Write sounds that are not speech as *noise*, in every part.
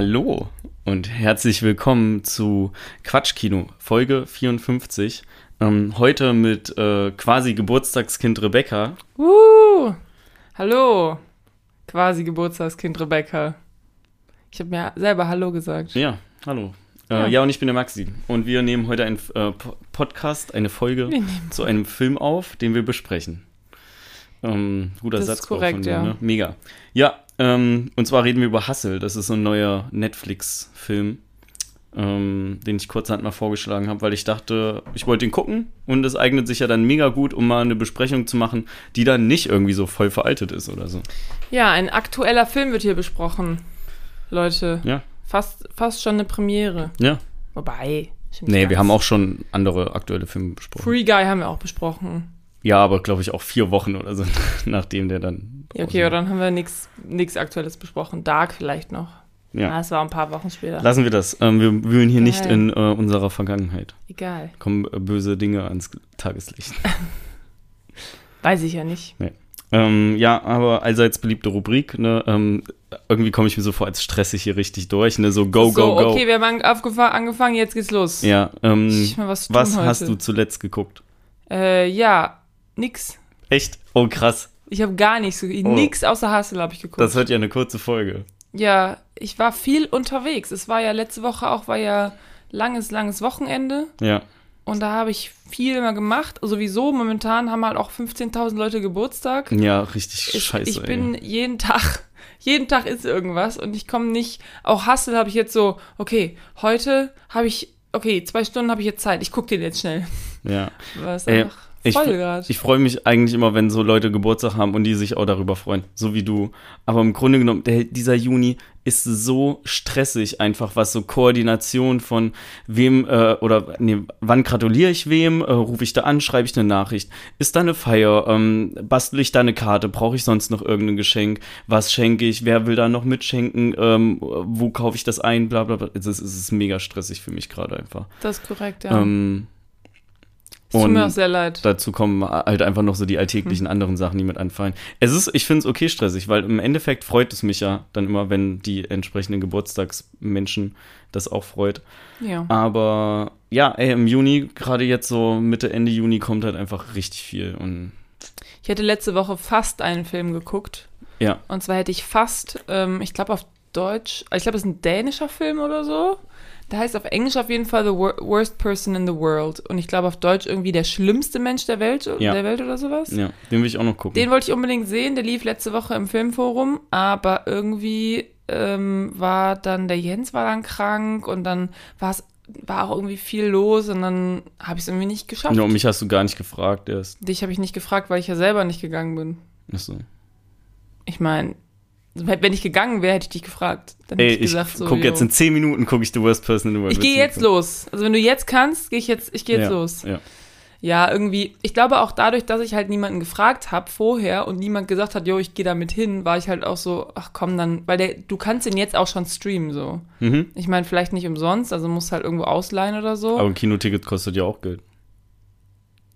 Hallo und herzlich willkommen zu Quatschkino, Folge 54. Ähm, heute mit äh, quasi Geburtstagskind Rebecca. Uh, hallo, quasi Geburtstagskind Rebecca. Ich habe mir selber Hallo gesagt. Ja, hallo. Äh, Ja. ja. und ich bin der Maxi. Und wir nehmen heute einen äh, Po- Podcast, eine Folge zu einem Film auf, den wir besprechen. Ähm, guter Das Satz ist korrekt, ja. Ne? Mega. Ja, ähm, und zwar reden wir über Hustle. Das ist so ein neuer Netflix-Film, ähm, den ich kurzerhand mal vorgeschlagen habe, weil ich dachte, ich wollte ihn gucken und es eignet sich ja dann mega gut, um mal eine Besprechung zu machen, die dann nicht irgendwie so voll veraltet ist oder so. Ja, ein aktueller Film wird hier besprochen. Leute, Ja, fast, fast schon eine Premiere. ja. Wobei. Nee, wir haben auch schon andere aktuelle Filme besprochen. Free Guy haben wir auch besprochen. Ja, aber glaube ich auch vier Wochen oder so, *laughs* nachdem der dann. Ja, okay, aber dann haben wir nichts Aktuelles besprochen. Dark vielleicht noch. Ja. Ah, es war ein paar Wochen später. Lassen wir das. Ähm, wir wühlen hier nicht Geil. in äh, unserer Vergangenheit. Egal. Kommen äh, böse Dinge ans Tageslicht. *laughs* Weiß ich ja nicht. ähm, ja, aber allseits beliebte Rubrik. Ne? Ähm, irgendwie komme ich mir so vor, als stress ich hier richtig durch. Ne? So go, so, go, go. okay, wir haben angefangen, jetzt geht's los. Ja, ähm, was was hast du zuletzt geguckt? Äh, ja, nix. Echt? Oh, krass. Ich habe gar nichts. geguckt. Oh. Nix außer Hustle habe ich geguckt. Das wird ja eine kurze Folge. Ja, ich war viel unterwegs. Es war ja letzte Woche auch, war ja langes, langes Wochenende. Ja. Und da habe ich viel mal gemacht. Sowieso, momentan haben halt auch 15.000 Leute Geburtstag. Ja, richtig Ich, scheiße. ich ey. bin jeden Tag, *laughs* jeden Tag ist irgendwas und ich komme nicht. Auch Hustle habe ich jetzt so, okay, heute habe ich, okay, zwei Stunden habe ich jetzt Zeit. Ich gucke den jetzt schnell. Ja. *laughs* Ey, einfach Ich, ich freue mich eigentlich immer, wenn so Leute Geburtstag haben und die sich auch darüber freuen, so wie du. Aber im Grunde genommen, der, dieser Juni ist so stressig einfach, was so Koordination von wem äh, oder nee, wann gratuliere ich wem, äh, rufe ich da an, schreibe ich eine Nachricht, ist da eine Feier, ähm, bastel ich da eine Karte, brauche ich sonst noch irgendein Geschenk, was schenke ich, wer will da noch mitschenken, ähm, wo kaufe ich das ein, bla bla bla. Es ist, es ist mega stressig für mich gerade einfach. Das ist korrekt, ja. Ähm, es tut mir auch sehr leid. dazu kommen halt einfach noch so die alltäglichen Hm. anderen Sachen, die mit anfallen. Es ist, ich finde es okay stressig, weil im Endeffekt freut es mich ja dann immer, wenn die entsprechenden Geburtstagsmenschen das auch freut. Ja. Aber ja, ey, im Juni, gerade jetzt so Mitte, Ende Juni kommt halt einfach richtig viel und Ich hätte letzte Woche fast einen Film geguckt. ja, Und zwar hätte ich fast, ähm, ich glaube auf Deutsch, ich glaube, es ist ein dänischer Film oder so. Der heißt auf Englisch auf jeden Fall The Wor Worst Person in the World. Und ich glaube auf Deutsch irgendwie der schlimmste Mensch der Welt, Ja. der Welt oder sowas. ja, den will ich auch noch gucken. Den wollte ich unbedingt sehen, der lief letzte Woche im Filmforum, aber irgendwie ähm, war dann, der Jens war dann krank und dann war es war auch irgendwie viel los und dann habe ich es irgendwie nicht geschafft. ja, und mich hast du gar nicht gefragt erst. Dich habe ich nicht gefragt, weil ich ja selber nicht gegangen bin. Achso. Ich meine, wenn ich gegangen wäre, hätte ich dich gefragt. Dann Ey, hätte ich ich gesagt, so, guck jetzt yo. in 10 Minuten, gucke ich The Worst Person in the World. Ich gehe jetzt los. Also wenn du jetzt kannst, gehe ich jetzt, ich gehe jetzt ja, los. Ja. Ja, irgendwie, ich glaube auch dadurch, dass ich halt niemanden gefragt habe vorher und niemand gesagt hat, jo, ich gehe da mit hin, war ich halt auch so, ach komm, dann, weil der, du kannst den jetzt auch schon streamen, so. Mhm. Ich meine, vielleicht nicht umsonst, also musst halt irgendwo ausleihen oder so. Aber ein Kinoticket kostet ja auch Geld.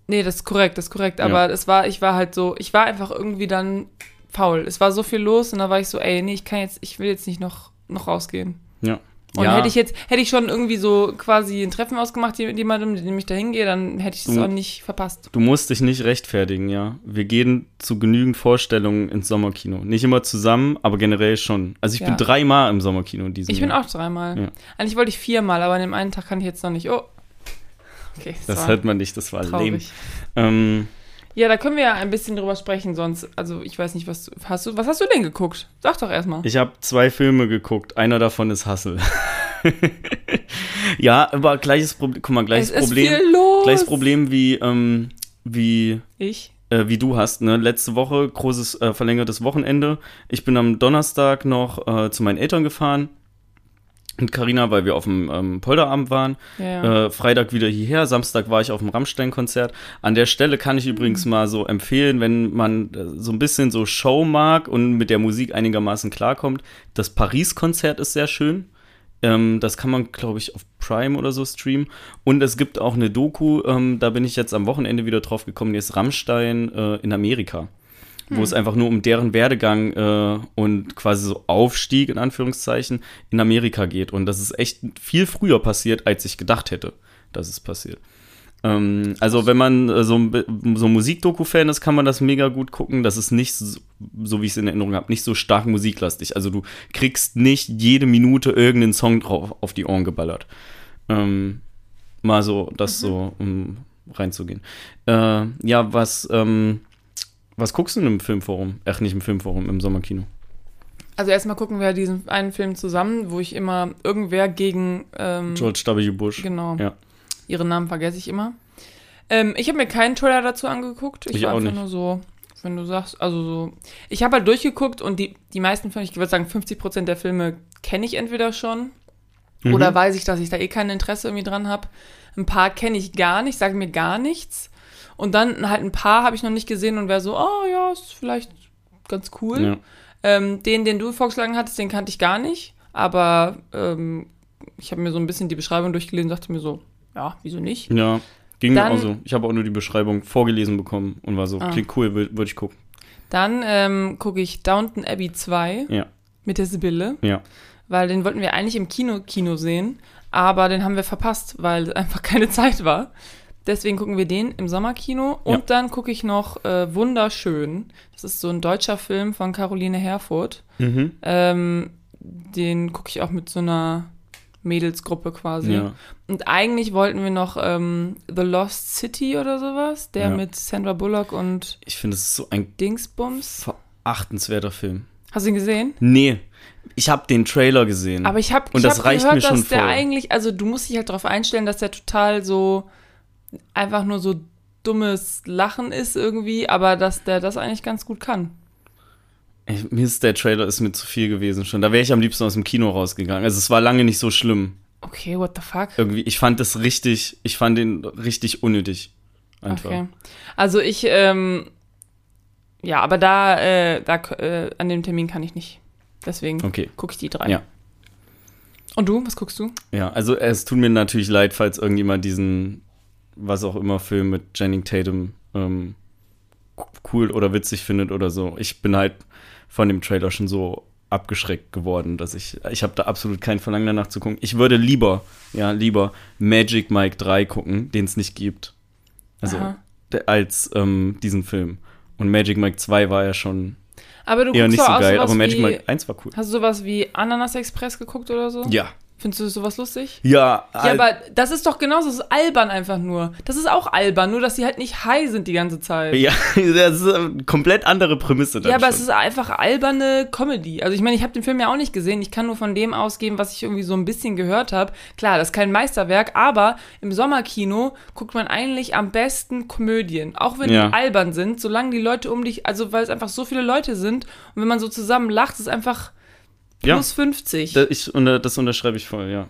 nee, das ist korrekt, das ist korrekt. Ja. Aber es war, ich war halt so, ich war einfach irgendwie dann faul. Es war so viel los und da war ich so, ey, nee, ich kann jetzt, ich will jetzt nicht noch, noch rausgehen. Ja. Und ja. hätte ich jetzt, hätte ich schon irgendwie so quasi ein Treffen ausgemacht mit jemandem, mit dem ich da hingehe, dann hätte ich es auch nicht verpasst. Du musst dich nicht rechtfertigen, ja. Wir gehen zu genügend Vorstellungen ins Sommerkino. Nicht immer zusammen, aber generell schon. Also ich Ja. bin dreimal im Sommerkino in diesem Ich bin Jahr. auch dreimal. Ja. Eigentlich wollte ich viermal, aber an dem einen Tag kann ich jetzt noch nicht. Oh. Okay, Das war hört man nicht, das war lame. traurig. Ähm, Ja, da können wir ja ein bisschen drüber sprechen, sonst, also ich weiß nicht, was du, hast du, was hast du denn geguckt? Sag doch erstmal. ich habe zwei Filme geguckt. Einer davon ist Hustle. *laughs* ja, aber gleiches Problem. Guck mal, gleiches es ist Problem. viel los. Gleiches Problem wie, ähm, wie Ich? äh, wie du hast. Ne? Letzte Woche großes äh, verlängertes Wochenende. Ich bin am Donnerstag noch äh, zu meinen Eltern gefahren mit Carina, weil wir auf dem ähm, Polderabend waren. Ja. Äh, Freitag wieder hierher. Samstag war ich auf dem Rammstein-Konzert. An der Stelle kann ich übrigens mal so empfehlen, wenn man äh, so ein bisschen so Show mag und mit der Musik einigermaßen klarkommt. Das Paris-Konzert ist sehr schön. Ähm, das kann man, glaube ich, auf Prime oder so streamen. Und es gibt auch eine Doku, ähm, da bin ich jetzt am Wochenende wieder drauf gekommen, die ist Rammstein äh, in Amerika. Wo es einfach nur um deren Werdegang äh, und quasi so Aufstieg in Anführungszeichen in Amerika geht. Und das ist echt viel früher passiert, als ich gedacht hätte, dass es passiert. Ähm, also wenn man äh, so, ein- so Musikdoku-Fan ist, kann man das mega gut gucken. Das ist nicht, so, so wie ich es in Erinnerung habe, nicht so stark musiklastig. Also du kriegst nicht jede Minute irgendeinen Song drauf auf die Ohren geballert. Ähm, mal so, das so, um reinzugehen. Äh, ja, was, ähm, was guckst du denn im Filmforum? Ach, nicht im Filmforum, im Sommerkino. Also erstmal gucken wir diesen einen Film zusammen, wo ich immer irgendwer gegen ähm, George W. Bush. Genau. Ja. Ihren Namen vergesse ich immer. Ähm, ich habe mir keinen Trailer dazu angeguckt. Ich, Ich war auch einfach nicht. nur so, wenn du sagst, also so. Ich habe halt durchgeguckt und die, die meisten Filme, ich würde sagen 50% der Filme kenne ich entweder schon Mhm. oder weiß ich, dass ich da eh kein Interesse irgendwie dran habe. Ein paar kenne ich gar nicht, sagen mir gar nichts. Und dann halt ein paar habe ich noch nicht gesehen und wäre so, oh ja, ist vielleicht ganz cool. Ja. Ähm, den, den du vorgeschlagen hattest, den kannte ich gar nicht. Aber ähm, ich habe mir so ein bisschen die Beschreibung durchgelesen und dachte mir so, ja, wieso nicht? Ja, ging mir Dann- auch so. Ich habe auch nur die Beschreibung vorgelesen bekommen und war so, Ah. klingt cool, würde würd ich gucken. Dann ähm, gucke ich Downton Abbey 2 Ja, mit der Sibylle, ja. weil den wollten wir eigentlich im Kino, Kino sehen, aber den haben wir verpasst, weil einfach keine Zeit war. Deswegen gucken wir den im Sommerkino und Ja. dann gucke ich noch äh, Wunderschön. Das ist so ein deutscher Film von Caroline Herfurth. Mhm. Ähm, den gucke ich auch mit so einer Mädelsgruppe quasi. Ja. Und eigentlich wollten wir noch ähm, The Lost City oder sowas, der Ja. mit Sandra Bullock und Ich finde, es ist so ein Dingsbums. verachtenswerter Film. Hast du ihn gesehen? Nee, ich habe den Trailer gesehen. Aber ich habe das hab gehört, mir schon dass der voll. eigentlich, also du musst dich halt darauf einstellen, dass der total so einfach nur so dummes Lachen ist irgendwie, aber dass der das eigentlich ganz gut kann. Ey, mir ist der Trailer ist mir zu viel gewesen schon. Da wäre ich am liebsten aus dem Kino rausgegangen. Also es war lange nicht so schlimm. Okay, what the fuck? Irgendwie, ich fand das richtig, ich fand den richtig unnötig. Einfach. Okay. Also ich, ähm, ja, aber da, äh, da äh, an dem Termin kann ich nicht. Deswegen Okay. gucke ich die drei. Ja. Und du, was guckst du? Ja, also es tut mir natürlich leid, falls irgendjemand diesen, was auch immer, Film mit Channing Tatum ähm, cool oder witzig findet oder so. Ich bin halt von dem Trailer schon so abgeschreckt geworden, dass ich, ich habe da absolut kein Verlangen danach zu gucken. Ich würde lieber, ja, lieber Magic Mike 3 gucken, den es nicht gibt. Also, Aha. als ähm, diesen Film. Und Magic Mike 2 war ja schon Aber du eher nicht so geil, aber Magic Mike 1 war cool. Hast du sowas wie Ananas Express geguckt oder so? Ja. Findest du sowas lustig? Ja, Ja, aber das ist doch genauso, das ist albern einfach nur. Das ist auch albern, nur dass sie halt nicht high sind die ganze Zeit. ja, *laughs* das ist eine komplett andere Prämisse. dann Ja, aber schon. es ist einfach alberne Comedy. Also ich meine, ich habe den Film ja auch nicht gesehen. Ich kann nur von dem ausgehen, was ich irgendwie so ein bisschen gehört habe. Klar, das ist kein Meisterwerk, aber im Sommerkino guckt man eigentlich am besten Komödien. Auch wenn Ja. die albern sind, solange die Leute um dich, also weil es einfach so viele Leute sind und wenn man so zusammen lacht, ist es Ja. plus 50. Da- Ich, das unterschreibe ich voll, ja.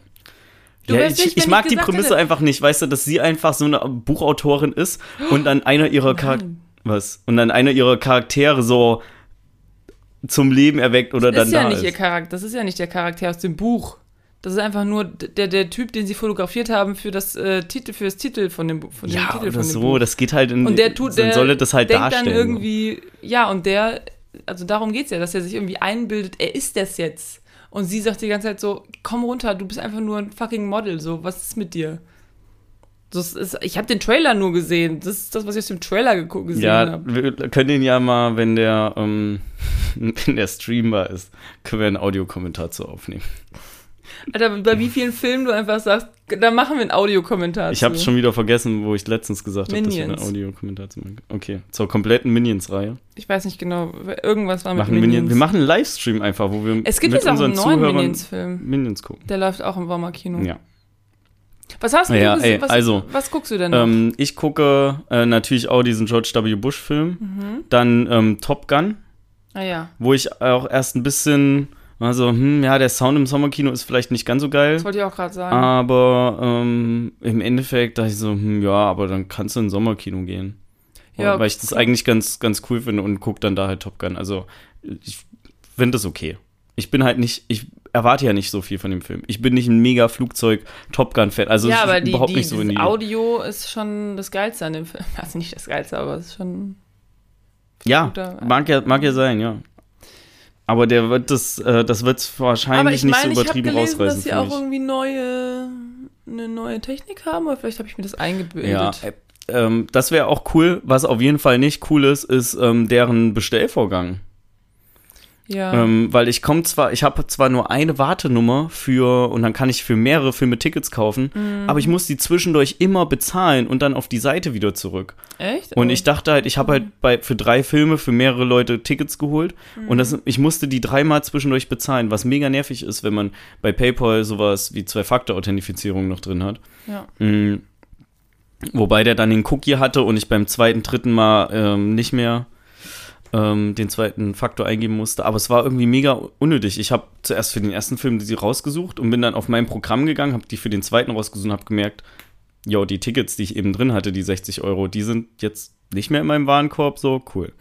Du ja ich, nicht, ich mag ich die Prämisse hätte- einfach nicht, weißt du, dass sie einfach so eine Buchautorin ist und dann einer ihrer Charaktere was und dann einer ihrer Charaktere so zum Leben erweckt oder das dann ist ja da nicht ist. ihr Charakter, das ist ja nicht der Charakter aus dem Buch. Das ist einfach nur der, der Typ, den sie fotografiert haben für das äh, Titel, für das Titel von dem, von dem ja, Titel oder von dem so, Buch. das geht halt in Und der tut, dann der soll das halt denkt darstellen. dann irgendwie, ja, und der, also darum geht's ja, dass er sich irgendwie einbildet, er ist das jetzt. Und sie sagt die ganze Zeit so, komm runter, du bist einfach nur ein fucking Model, so, was ist mit dir? Das ist, ich habe den Trailer nur gesehen. Das ist das, was ich aus dem Trailer gesehen ja, habe. wir können ihn ja mal, wenn der, ähm, *laughs* wenn der streambar ist, können wir einen Audiokommentar zu aufnehmen. Alter, bei wie vielen Filmen du einfach sagst, da machen wir einen Audiokommentar. Ich habe zu. schon wieder vergessen, wo ich letztens gesagt habe, dass wir einen. Audiokommentar zu machen. Okay, zur kompletten Minions-Reihe. Ich weiß nicht genau, irgendwas war mit Machen Minions. Minions. Wir machen einen Livestream einfach, wo wir es gibt mit jetzt auch einen neuen Minions-Film. Minions gucken. Der läuft auch im Sommerkino. Ja. Was hast du Ja, gesehen? ey, was, also, was guckst du denn noch? Ähm, ich gucke äh, natürlich auch diesen George W. Bush-Film. Mhm. Dann ähm, Top Gun, ah ja, wo ich auch erst ein bisschen, also, hm, ja, der Sound im Sommerkino ist vielleicht nicht ganz so geil. das wollte ich auch gerade sagen. Aber ähm, im Endeffekt dachte ich so, hm, ja, aber dann kannst du ins Sommerkino gehen. Ja, weil ich das eigentlich ganz, ganz cool finde und gucke dann da halt Top Gun. Also ich finde das okay. Ich bin halt nicht, ich erwarte ja nicht so viel von dem Film. Ich bin nicht ein mega Flugzeug Top Gun Fan. Also ja, aber die, überhaupt die, nicht so in die. Audio ist schon das Geilste an dem Film. *laughs* Also nicht das Geilste, aber es ist schon Ja, guter- mag ja, mag ja sein, ja. Aber der wird das, äh, das wird es wahrscheinlich ich nicht meine, so ich übertrieben gelesen, rausreißen. dass sie auch irgendwie neue, eine neue Technik haben, oder vielleicht habe ich mir das eingebildet. Ja, äh, ähm, das wäre auch cool. Was auf jeden Fall nicht cool ist, ist ähm, deren Bestellvorgang. Ja. Ähm, weil ich komme zwar, ich habe zwar nur eine Wartenummer für und dann kann ich für mehrere Filme Tickets kaufen, Mhm. aber ich muss die zwischendurch immer bezahlen und dann auf die Seite wieder zurück. Echt? Und Oh. ich dachte halt, ich habe halt bei, für drei Filme für mehrere Leute Tickets geholt und das, ich musste die dreimal zwischendurch bezahlen, was mega nervig ist, wenn man bei PayPal sowas wie Zwei-Faktor-Authentifizierung noch drin hat. Ja. Mm, Wobei der dann den Cookie hatte und ich beim zweiten, dritten Mal ähm, nicht mehr ähm, den zweiten Faktor eingeben musste. Aber es war irgendwie mega unnötig. Ich habe zuerst für den ersten Film die rausgesucht und bin dann auf mein Programm gegangen, habe die für den zweiten rausgesucht und habe gemerkt, jo, die Tickets, die ich eben drin hatte, die 60 Euro, die sind jetzt nicht mehr in meinem Warenkorb. So, cool.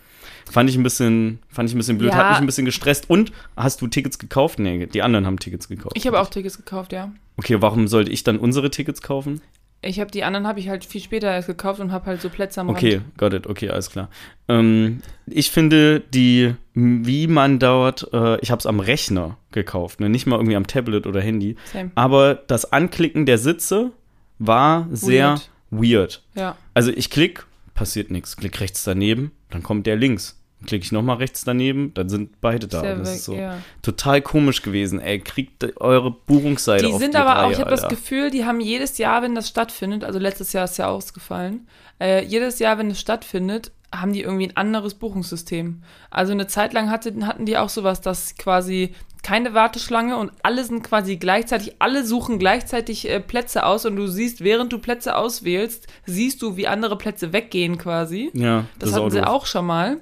Fand ich ein bisschen, fand ich ein bisschen blöd, Ja. hat mich ein bisschen gestresst. Und hast du Tickets gekauft? Nee, die anderen haben Tickets gekauft. Ich habe auch Tickets gekauft, ja. Okay, warum sollte ich dann unsere Tickets kaufen? Ich habe die anderen habe ich halt viel später erst gekauft und habe halt so Plätze am Okay, Rand. got it, okay, alles klar. Ähm, ich finde, die, wie man dort, äh, ich habe es am Rechner gekauft, ne? nicht mal irgendwie am Tablet oder Handy, Same. aber das Anklicken der Sitze war sehr weird. Ja. Also ich klick, passiert nichts, klick rechts daneben, dann kommt der links. Klicke ich nochmal rechts daneben, dann sind beide da. Sehr das weg, ist so ja. total komisch gewesen. Ey, kriegt eure Buchungsseite Die auf sind die aber Reihe, auch, ich habe das. Gefühl, die haben jedes Jahr, wenn das stattfindet, also letztes Jahr ist ja ausgefallen, äh, jedes Jahr, wenn es stattfindet, haben die irgendwie ein anderes Buchungssystem. Also eine Zeit lang hatte, hatten die auch sowas, dass quasi keine Warteschlange und alle sind quasi gleichzeitig, alle suchen gleichzeitig äh, Plätze aus und du siehst, während du Plätze auswählst, siehst du, wie andere Plätze weggehen quasi. Ja, Das, ist hatten sie doof. auch schon mal.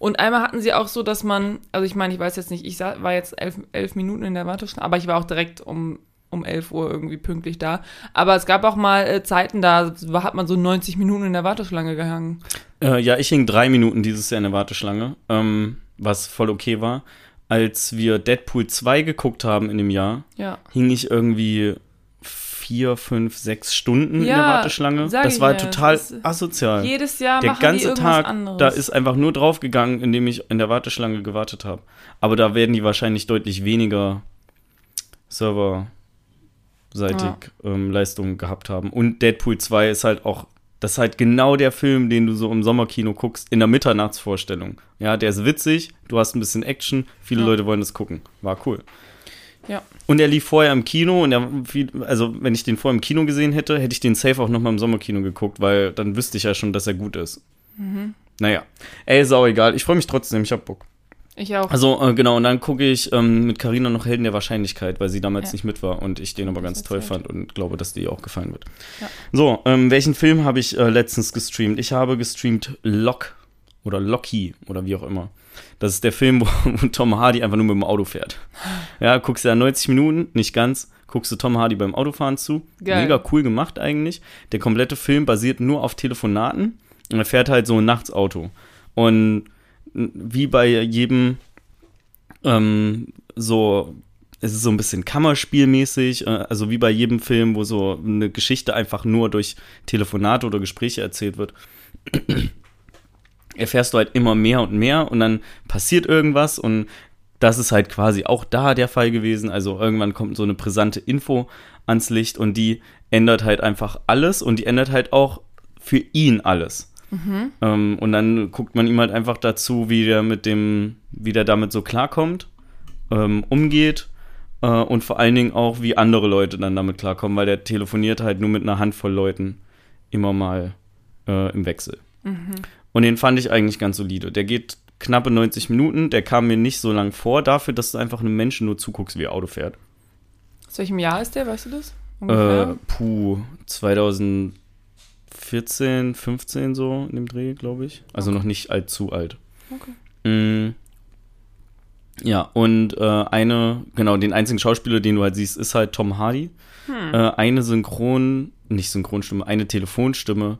Und einmal hatten sie auch so, dass man, also ich meine, ich weiß jetzt nicht, ich war jetzt elf, elf Minuten in der Warteschlange, aber ich war auch direkt um, um 11 Uhr irgendwie pünktlich da. Aber es gab auch mal äh, Zeiten, da hat man so 90 Minuten in der Warteschlange gehangen. Äh, ja, ich hing drei Minuten dieses Jahr in der Warteschlange, ähm, was voll okay war. Als wir Deadpool 2 geguckt haben in dem Jahr, Ja. hing ich irgendwie vier, fünf, sechs Stunden in der Ja, Warteschlange. Das war ja, total das asozial. Jedes Jahr der ganze Tag, anderes. da ist einfach nur draufgegangen, indem ich in der Warteschlange gewartet habe. Aber da werden die wahrscheinlich deutlich weniger serverseitig ähm, Leistungen gehabt haben. Und Deadpool 2 ist halt auch, das ist halt genau der Film, den du so im Sommerkino guckst, in der Mitternachtsvorstellung. Ja, der ist witzig, du hast ein bisschen Action, viele Ja. Leute wollen das gucken. War cool. Ja. Und er lief vorher im Kino und er, also wenn ich den vorher im Kino gesehen hätte, hätte ich den safe auch nochmal im Sommerkino geguckt, weil dann wüsste ich ja schon, dass er gut ist. Mhm. Naja, ey, ist auch egal. Ich freue mich trotzdem, ich hab Bock. Ich auch. Also, äh, genau, und dann gucke ich ähm, mit Carina noch Helden der Wahrscheinlichkeit, weil sie damals Ja. nicht mit war und ich den aber ganz toll fand und glaube, dass dir auch gefallen wird. Ja. So, ähm, welchen Film habe ich äh, letztens gestreamt? Ich habe gestreamt Lock oder Locky oder wie auch immer. Das ist der Film, *laughs* wo, Tom Hardy einfach nur mit dem Auto fährt. Ja, guckst du ja 90 Minuten, nicht ganz, guckst du Tom Hardy beim Autofahren zu. Geil. Mega cool gemacht eigentlich. Der komplette Film basiert nur auf Telefonaten und er fährt halt so ein Nachtsauto. Und wie bei jedem ähm, so, es ist so ein bisschen Kammerspielmäßig, äh, also wie bei jedem Film, wo so eine Geschichte einfach nur durch Telefonate oder Gespräche erzählt wird. Erfährst du halt immer mehr und mehr und dann passiert irgendwas und das ist halt quasi auch da der Fall gewesen. Also irgendwann kommt so eine brisante Info ans Licht und die ändert halt einfach alles und die ändert halt auch für ihn alles. Ähm, und dann guckt man ihm halt einfach dazu, wie der mit dem, wie der damit so klarkommt, ähm, umgeht äh, und vor allen Dingen auch, wie andere Leute dann damit klarkommen, weil der telefoniert halt nur mit einer Handvoll Leuten immer mal äh, im Wechsel. Und den fand ich eigentlich ganz solide. Der geht knappe 90 Minuten, der kam mir nicht so lang vor, dafür, dass du einfach einem Menschen nur zuguckst, wie er Auto fährt. Aus welchem Jahr ist der, weißt du das? Äh, puh, 2014, 15 so in dem Dreh, glaube ich. Also Okay. noch nicht allzu alt. Okay. Mm, ja, und äh, eine, genau, den einzigen Schauspieler, den du halt siehst, ist halt Tom Hardy. Hm. Äh, eine Synchron, nicht Synchronstimme, eine Telefonstimme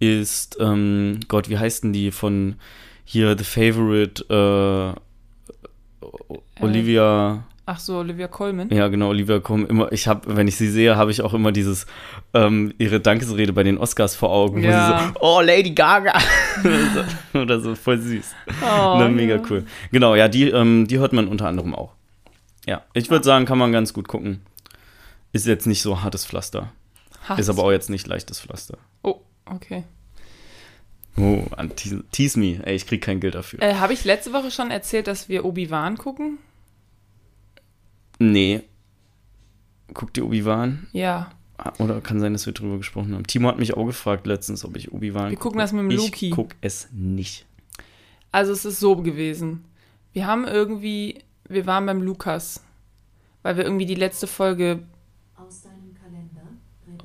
ist, ähm, Gott, wie heißt denn die von hier The Favorite, äh, O- Olivia, Ach so, Olivia Colman. Ja, genau, Olivia Colman. Immer, ich habe, wenn ich sie sehe, habe ich auch immer dieses ähm, ihre Dankesrede bei den Oscars vor Augen, Ja. wo sie so, oh Lady Gaga *laughs* oder, so, voll süß. Oh, ne, mega ja. cool. Genau, ja, die, ähm, die hört man unter anderem auch. Ja, ich würde sagen, kann man ganz gut gucken. Ist jetzt nicht so hartes Pflaster. Hass. Ist aber auch jetzt nicht leichtes Pflaster. Oh, okay. Oh, tease, tease me. Ey, ich krieg kein Geld dafür. Äh, Habe ich letzte Woche schon erzählt, dass wir Obi-Wan gucken? Nee. Guck dir Obi-Wan. Ja. Ah, Oder kann sein, dass wir drüber gesprochen haben. Timo hat mich auch gefragt letztens, ob ich Obi-Wan Wir gucken gucke. das mit dem Ich Luki. guck es nicht. Also es ist so gewesen. Wir haben irgendwie, wir waren beim Lukas, weil wir irgendwie die letzte Folge, Aus deinem Kalender.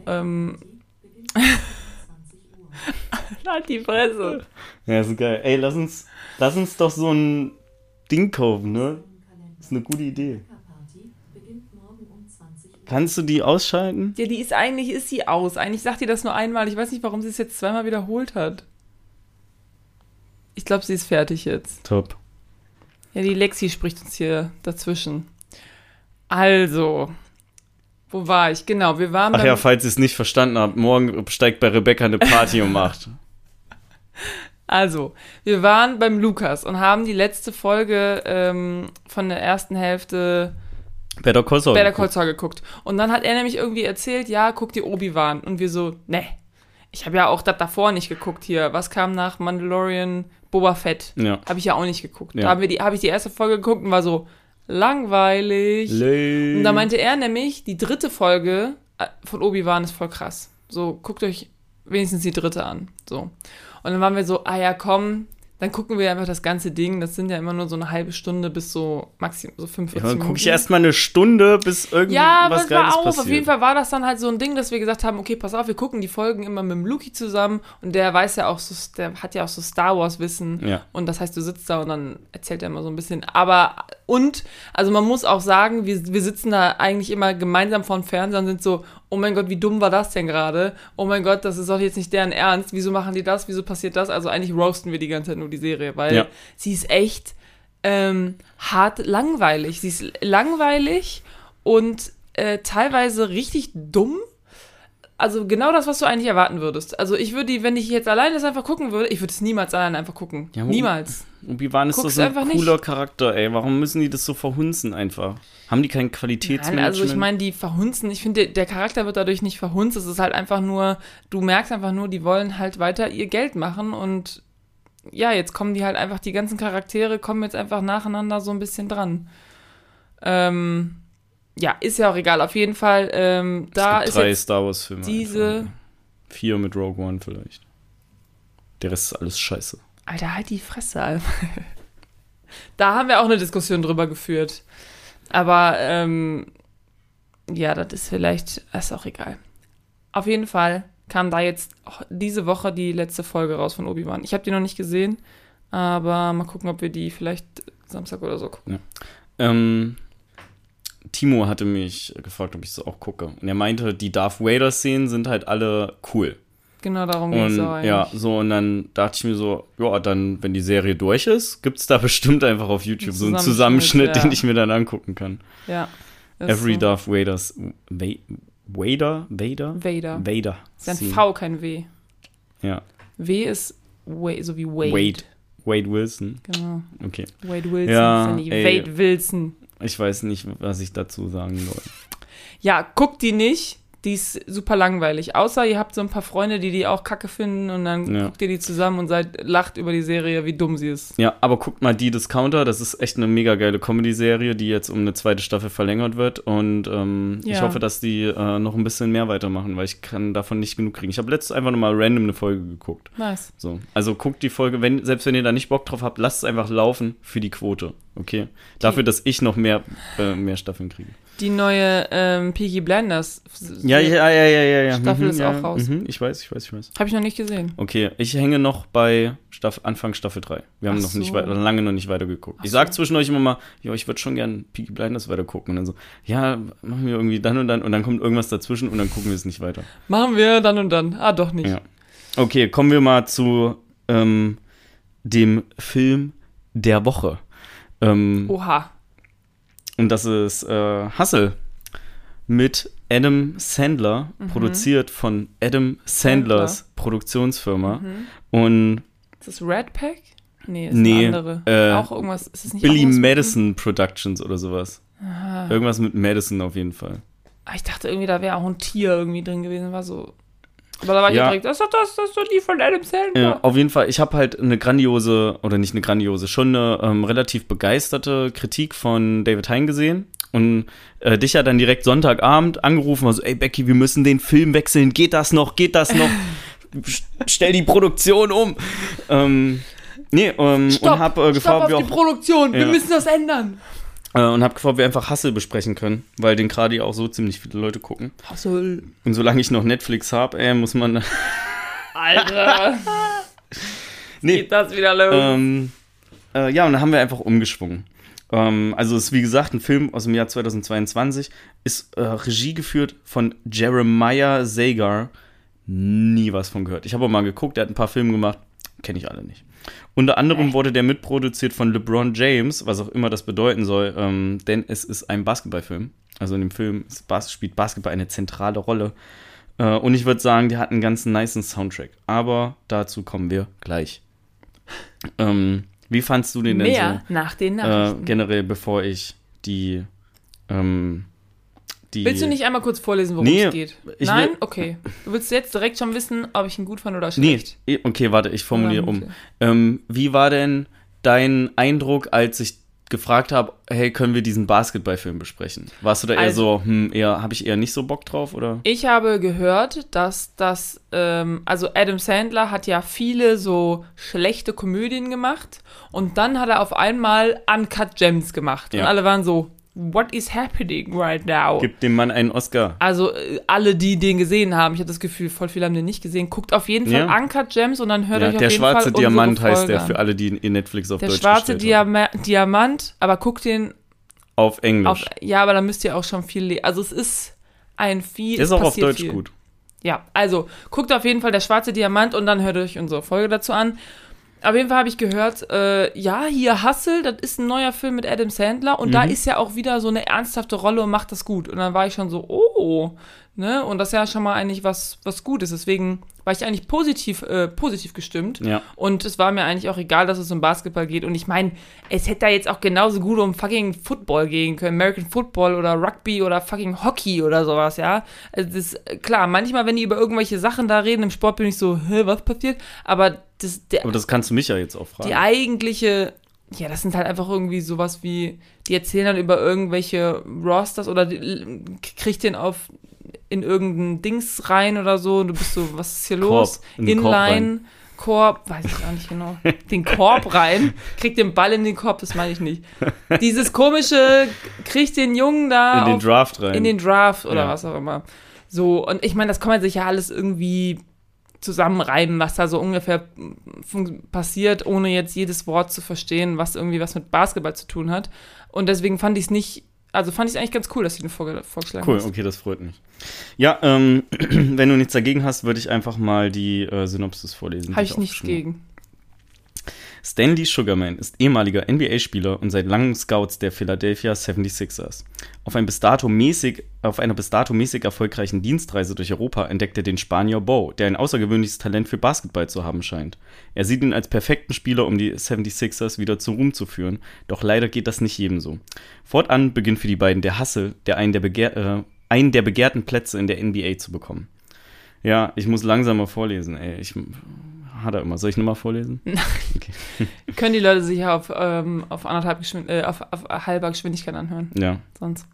Ähm, *laughs* beginnt um 20 Uhr. *laughs* halt die Fresse. Ja, ist geil. Ey, lass uns, lass uns doch so ein Ding kaufen, ne? Ist eine gute Idee. Rebecca Party beginnt morgen 20 Uhr. Kannst du die ausschalten? Ja, die ist eigentlich, ist sie aus. Eigentlich sagt die das nur einmal. Ich weiß nicht, warum sie es jetzt zweimal wiederholt hat. Ich glaube, sie ist fertig jetzt. Top. Ja, die Lexi spricht uns hier dazwischen. Also, wo war ich? Genau, wir waren Ach ja, falls ihr es nicht verstanden habt, morgen steigt bei Rebecca eine Party um 8. *laughs* Also, wir waren beim Lukas und haben die letzte Folge ähm, von der ersten Hälfte Better Call Saul. Better Call Saul geguckt. Und dann hat er nämlich irgendwie erzählt, ja, guck dir Obi-Wan. Und wir so, ne. Ich habe ja auch das davor nicht geguckt hier. Was kam nach Mandalorian? Boba Fett. Ja. Habe ich ja auch nicht geguckt. Ja. Da haben wir die, habe ich die erste Folge geguckt und war so langweilig. Lame. Und da meinte er nämlich, die dritte Folge äh, von Obi-Wan ist voll krass. So, guckt euch wenigstens die dritte an. So. Und dann waren wir so, ah ja, komm, dann gucken wir einfach das ganze Ding. Das sind ja immer nur so eine halbe Stunde bis so maximal so 45 ja, dann gucke ich erstmal eine Stunde, bis irgendwas Ja, es Geiles passiert. Auf jeden Fall war das dann halt so ein Ding, dass wir gesagt haben, okay, pass auf, wir gucken die Folgen immer mit dem Luki zusammen und der weiß ja auch so, der hat ja auch so Star Wars Wissen. Ja. Und das heißt, du sitzt da und dann erzählt er immer so ein bisschen. Aber, und, also man muss auch sagen, wir, wir sitzen da eigentlich immer gemeinsam vor dem Fernseher und sind so, oh mein Gott, wie dumm war das denn gerade? Oh mein Gott, das ist doch jetzt nicht deren Ernst. Wieso machen die das? Wieso passiert das? Also eigentlich roasten wir die ganze Zeit nur die Serie, weil Ja. sie ist echt ähm, hart langweilig. Sie ist langweilig und äh, teilweise richtig dumm. Also genau das, was du eigentlich erwarten würdest. Also ich würde die, wenn ich jetzt alleine das einfach gucken würde, ich würde es niemals alleine einfach gucken. Ja, niemals. Obi-Wan ist doch Guck's so ein einfach nicht. cooler Charakter, ey. Warum müssen die das so verhunzen einfach? Haben die kein Nein, Qualitätsmanagement? also ich meine, die verhunzen, ich finde, der, Charakter wird dadurch nicht verhunzt. Es ist halt einfach nur, du merkst einfach nur, die wollen halt weiter ihr Geld machen und ja, jetzt kommen die halt einfach, die ganzen Charaktere kommen jetzt einfach nacheinander so ein bisschen dran. Ähm, ja, ist ja auch egal. Auf jeden Fall, ähm, da ist drei jetzt Star Wars Filme. diese- einfach. Vier mit Rogue One vielleicht. Der Rest ist alles scheiße. Alter, halt die Fresse. *laughs* Da haben wir auch eine Diskussion drüber geführt. Aber ähm, ja, das ist vielleicht, ist auch egal. Auf jeden Fall kam da jetzt diese Woche die letzte Folge raus von Obi-Wan. Ich habe die noch nicht gesehen, aber mal gucken, ob wir die vielleicht Samstag oder so gucken. Ähm, Timo hatte mich gefragt, ob ich so auch gucke. Und er meinte, die Darth Vader-Szenen sind halt alle cool. Genau darum geht es ja, so, und dann dachte ich mir so, ja, dann, wenn die Serie durch ist, gibt es da *laughs* bestimmt einfach auf YouTube so einen Zusammenschnitt, ja. den ich mir dann angucken kann. ja Every so. Darth Vader's Va Vader? Vader? Vader. Vader. Ist ein. V, kein W. Ja. W ist Wade, so wie Wade. Wade. Wade Wilson. Genau. Okay. Wade Wilson. Ja, ist ja. Wade Wilson. Ich weiß nicht, was ich dazu sagen soll. Ja, guckt die nicht. Die ist super langweilig. Außer ihr habt so ein paar Freunde, die die auch kacke finden und dann Ja. guckt ihr die zusammen und seid, lacht über die Serie, wie dumm sie ist. Ja, aber guckt mal die Discounter, das ist echt eine mega geile Comedy-Serie, die jetzt um eine zweite Staffel verlängert wird und ähm, ich Ja. hoffe, dass die äh, noch ein bisschen mehr weitermachen, weil ich kann davon nicht genug kriegen. Ich habe letztens einfach nochmal random eine Folge geguckt. Nice. So, also guckt die Folge, wenn, selbst wenn ihr da nicht Bock drauf habt, lasst es einfach laufen für die Quote, okay? Dafür, dass ich noch mehr, äh, mehr Staffeln kriege. Die neue ähm, Peaky Blinders Ja, ja, ja, ja, ja, ja. Staffel mhm, ist ja, auch raus. Mhm, ich weiß, ich weiß, ich weiß. habe ich noch nicht gesehen. Okay, ich hänge noch bei Staff Anfang Staffel 3. Wir haben Ach noch nicht so. weiter, lange noch nicht weiter geguckt. Ach Ich sag so. zwischendurch immer mal, ja, ich würde schon gern Peaky Blinders weiter gucken. Und dann so, ja, machen wir irgendwie dann und dann. Und dann kommt irgendwas dazwischen und dann gucken wir es nicht weiter. Machen wir dann und dann. Ah, doch nicht. Ja. Okay, kommen wir mal zu ähm, dem Film der Woche. Ähm, Oha. Und das ist äh, Hustle mit Adam Sandler, produziert von Adam Sandlers Produktionsfirma. Und Ist das Red Pack? Nee, ist Nee, eine andere. äh, auch irgendwas. Ist das nicht Billy auch was mit- Madison Productions oder sowas. Irgendwas mit Madison auf jeden Fall. Ah, Ich dachte irgendwie, da wäre auch ein Tier irgendwie drin gewesen. War so. Aber da war ich Ja. direkt, das ist doch das, das ist doch die von Adam Sandler. Ja, auf jeden Fall. Ich habe halt eine grandiose, oder nicht eine grandiose, schon eine ähm, relativ begeisterte Kritik von David Hein gesehen. Und äh, dich hat dann direkt Sonntagabend angerufen, also, ey Becky, wir müssen den Film wechseln. Geht das noch? Geht das noch? *laughs* St- Stell die Produktion um. Ähm, nee, ähm, und hab äh, Stopp gefragt, auf ob wir die Produktion, wir Ja. müssen das ändern. Äh, und hab gefragt, ob wir einfach Hassel besprechen können, weil den gerade ja auch so ziemlich viele Leute gucken. Hassel. Und solange ich noch Netflix habe, ey, muss man. Alter. *laughs* nee, Geht das wieder los? Ähm, äh, ja, und dann haben wir einfach umgeschwungen. Ähm, also es ist wie gesagt ein Film aus dem Jahr 2022, ist äh, Regie geführt von Jeremiah Zagar. Nie was von gehört. Ich habe auch mal geguckt, der hat ein paar Filme gemacht, kenne ich alle nicht. Unter anderem wurde der mitproduziert von LeBron James, was auch immer das bedeuten soll, ähm, denn es ist ein Basketballfilm. Also in dem Film Bas spielt Basketball eine zentrale Rolle. Äh, und ich würde sagen, der hat einen ganz niceen Soundtrack. Aber dazu kommen wir gleich. Ähm, wie fandst du den denn Mehr nach den so? Äh, Nachrichten. generell, bevor ich die. Ähm, die Willst du nicht einmal kurz vorlesen, worum Nee, es geht? Nein? will- Okay. Du willst jetzt direkt schon wissen, ob ich ihn gut fand oder Nee, schlecht? eh, okay, warte, ich formuliere um. Ähm, wie war denn dein Eindruck, als ich gefragt habe, hey, können wir diesen Basketballfilm besprechen? Warst du da eher Also- so, hm, eher, habe ich eher nicht so Bock drauf, oder? Ich habe gehört, dass das, ähm, also Adam Sandler hat ja viele so schlechte Komödien gemacht und dann hat er auf einmal Uncut Gems gemacht. Und Ja. alle waren so, what is happening right now? Gib dem Mann einen Oscar. Also äh, alle, die den gesehen haben, ich habe das Gefühl, voll viele haben den nicht gesehen. Guckt auf jeden Fall Ja. Uncut Gems und dann hört Ja, euch auf der jeden schwarze Fall unsere Diamant heißt der für alle, die ihr Netflix auf Der Deutsch schwarze gestellt haben. Diama Diamant, aber guckt den Auf Englisch. auf, ja, aber da müsst ihr auch schon viel lesen. Also es ist ein viel. ist auch auf Deutsch viel. gut. Ja, also guckt auf jeden Fall der schwarze Diamant und dann hört euch unsere Folge dazu an. Auf jeden Fall habe ich gehört, äh, ja, hier Hustle, das ist ein neuer Film mit Adam Sandler und da Mhm. ist ja auch wieder so eine ernsthafte Rolle und macht das gut. Und dann war ich schon so, oh, ne? Und das ist ja schon mal eigentlich was, was Gutes. Deswegen war ich eigentlich positiv, äh, positiv gestimmt. Ja. Und es war mir eigentlich auch egal, dass es um Basketball geht. Und ich meine, es hätte da jetzt auch genauso gut um fucking Football gehen können. American Football oder Rugby oder fucking Hockey oder sowas, ja. Also das ist klar, manchmal, wenn die über irgendwelche Sachen da reden im Sport, bin ich so, hä, was passiert? Aber das, der, Aber das kannst du mich ja jetzt auch fragen. die eigentliche, ja, das sind halt einfach irgendwie sowas wie, die erzählen dann über irgendwelche Rosters oder die, kriegt den auf in irgendein Dings rein oder so und du bist so, was ist hier Korb, los? in Inline, Korb, weiß ich gar nicht genau. Den Korb rein, kriegt den Ball in den Korb, das meine ich nicht. Dieses komische, kriegt den Jungen da in den auf, Draft rein. in den Draft oder Ja. was auch immer. So, und ich meine, das kann man sich ja alles irgendwie zusammenreiben, was da so ungefähr fun- passiert, ohne jetzt jedes Wort zu verstehen, was irgendwie was mit Basketball zu tun hat. Und deswegen fand ich es nicht, also fand ich es eigentlich ganz cool, dass du den vorge vorgeschlagen Cool, hast. okay, das freut mich. Ja, ähm, *clears throat* wenn du nichts dagegen hast, würde ich einfach mal die äh, Synopsis vorlesen. Habe ich nichts aufgeschrieben gegen. Stanley Sugarman ist ehemaliger NBA-Spieler und seit langem Scouts der Philadelphia 76ers. Auf, ein bis dato mäßig, auf einer bis dato mäßig erfolgreichen Dienstreise durch Europa entdeckt er den Spanier Bo, der ein außergewöhnliches Talent für Basketball zu haben scheint. Er sieht ihn als perfekten Spieler, um die 76ers wieder zu Ruhm zu führen, doch leider geht das nicht jedem so. Fortan beginnt für die beiden der Hassel, der einen der, begehr äh, einen der begehrten Plätze in der NBA zu bekommen. Ja, ich muss langsamer vorlesen, ey. Ich hatte immer. Soll ich nochmal vorlesen? *laughs* Können die Leute sich ja auf, ähm, auf anderthalb Geschwind äh, auf, auf halber Geschwindigkeit anhören, Ja. sonst.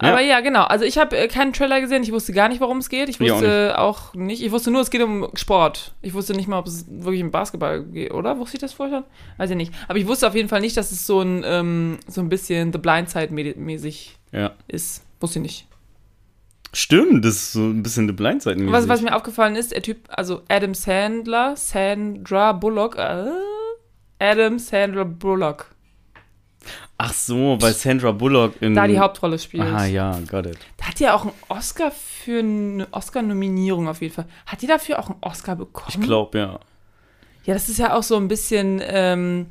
Ja. Aber ja, genau. Also ich habe äh, keinen Trailer gesehen. Ich wusste gar nicht, worum es geht. Ich Ich auch wusste auch nicht. Ich wusste nur, es geht um Sport. Ich wusste nicht mal, ob es wirklich um Basketball geht, oder? Wusste ich das vorher schon? Weiß ich nicht. Aber ich wusste auf jeden Fall nicht, dass es so ein, ähm, so ein bisschen The Blind Side mäßig Ja. ist. Wusste ich nicht. Stimmt, das ist so ein bisschen eine Blindside. Was, was mir aufgefallen ist, der Typ, also Adam Sandler, Sandra Bullock, äh, Adam Sandra Bullock, Ach so, weil Sandra Bullock in. da die Hauptrolle spielt. Ah ja, got it. Da hat die ja auch einen Oscar für eine Oscar-Nominierung auf jeden Fall. Hat die dafür auch einen Oscar bekommen? Ich glaube, ja. Ja, das ist ja auch so ein bisschen ähm,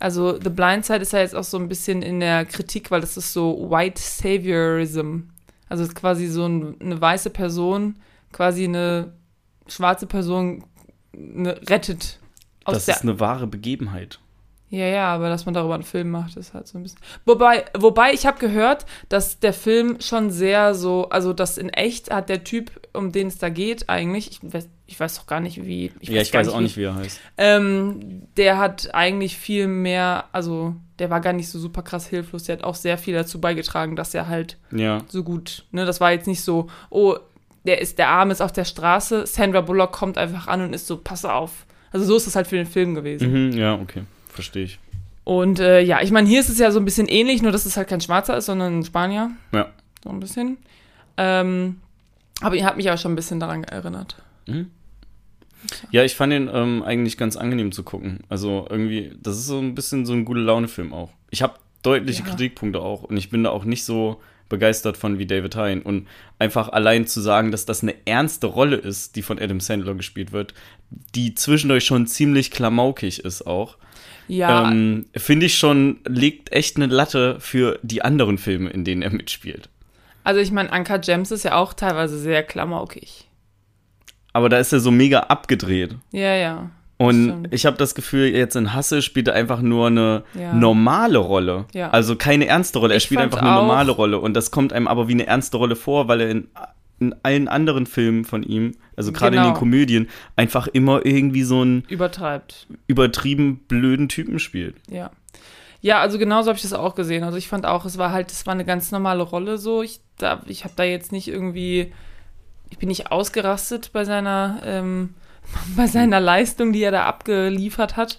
Also The Blind Side ist ja jetzt auch so ein bisschen in der Kritik, weil das ist so White Saviorism. Also es ist quasi so ein, eine weiße Person, quasi eine schwarze Person eine, rettet. Aus Das ist eine wahre Begebenheit. ja, ja, aber dass man darüber einen Film macht, ist halt so ein bisschen. Wobei, wobei ich habe gehört, dass der Film schon sehr so, also dass in echt hat der Typ, um den es da geht, eigentlich, ich weiß, ich weiß doch gar nicht, wie. ja, ich weiß auch nicht, wie er heißt. ähm, der hat eigentlich viel mehr, also der war gar nicht so super krass hilflos. Der hat auch sehr viel dazu beigetragen, dass er halt Ja. so gut, ne, das war jetzt nicht so, oh, der ist, der Arm ist auf der Straße, Sandra Bullock kommt einfach an und ist so, pass auf. Also so ist es halt für den Film gewesen. Mhm, ja, okay. Verstehe ich. Und äh, ja, ich meine, hier ist es ja so ein bisschen ähnlich, nur dass es halt kein Schwarzer ist, sondern ein Spanier. Ja. So ein bisschen. Ähm, aber ihr habt mich auch schon ein bisschen daran erinnert. Mhm. Ja, ich fand den ähm, eigentlich ganz angenehm zu gucken. Also irgendwie, das ist so ein bisschen so ein gute Laune-Film auch. Ich habe deutliche Ja. Kritikpunkte auch und ich bin da auch nicht so begeistert von wie David Hein. Und einfach allein zu sagen, dass das eine ernste Rolle ist, die von Adam Sandler gespielt wird, die zwischendurch schon ziemlich klamaukig ist auch, Ja, ähm, finde ich schon, legt echt eine Latte für die anderen Filme, in denen er mitspielt. also ich meine, Anka James ist ja auch teilweise sehr klamaukig. Aber da ist er so mega abgedreht. Ja, ja. Und Stimmt. ich habe das Gefühl, jetzt in Hasse spielt er einfach nur eine Ja. normale Rolle. Ja. Also keine ernste Rolle. Er Ich spielt einfach eine normale Rolle. Und das kommt einem aber wie eine ernste Rolle vor, weil er in, in allen anderen Filmen von ihm, also gerade in Genau. den Komödien, einfach immer irgendwie so einen Übertreibt. übertrieben blöden Typen spielt. Ja. Ja, also genauso habe ich das auch gesehen. Also ich fand auch, es war halt, es war eine ganz normale Rolle so. Ich, da, ich habe da jetzt nicht irgendwie, ich bin nicht ausgerastet bei seiner, ähm, *laughs* bei seiner Leistung, die er da abgeliefert hat.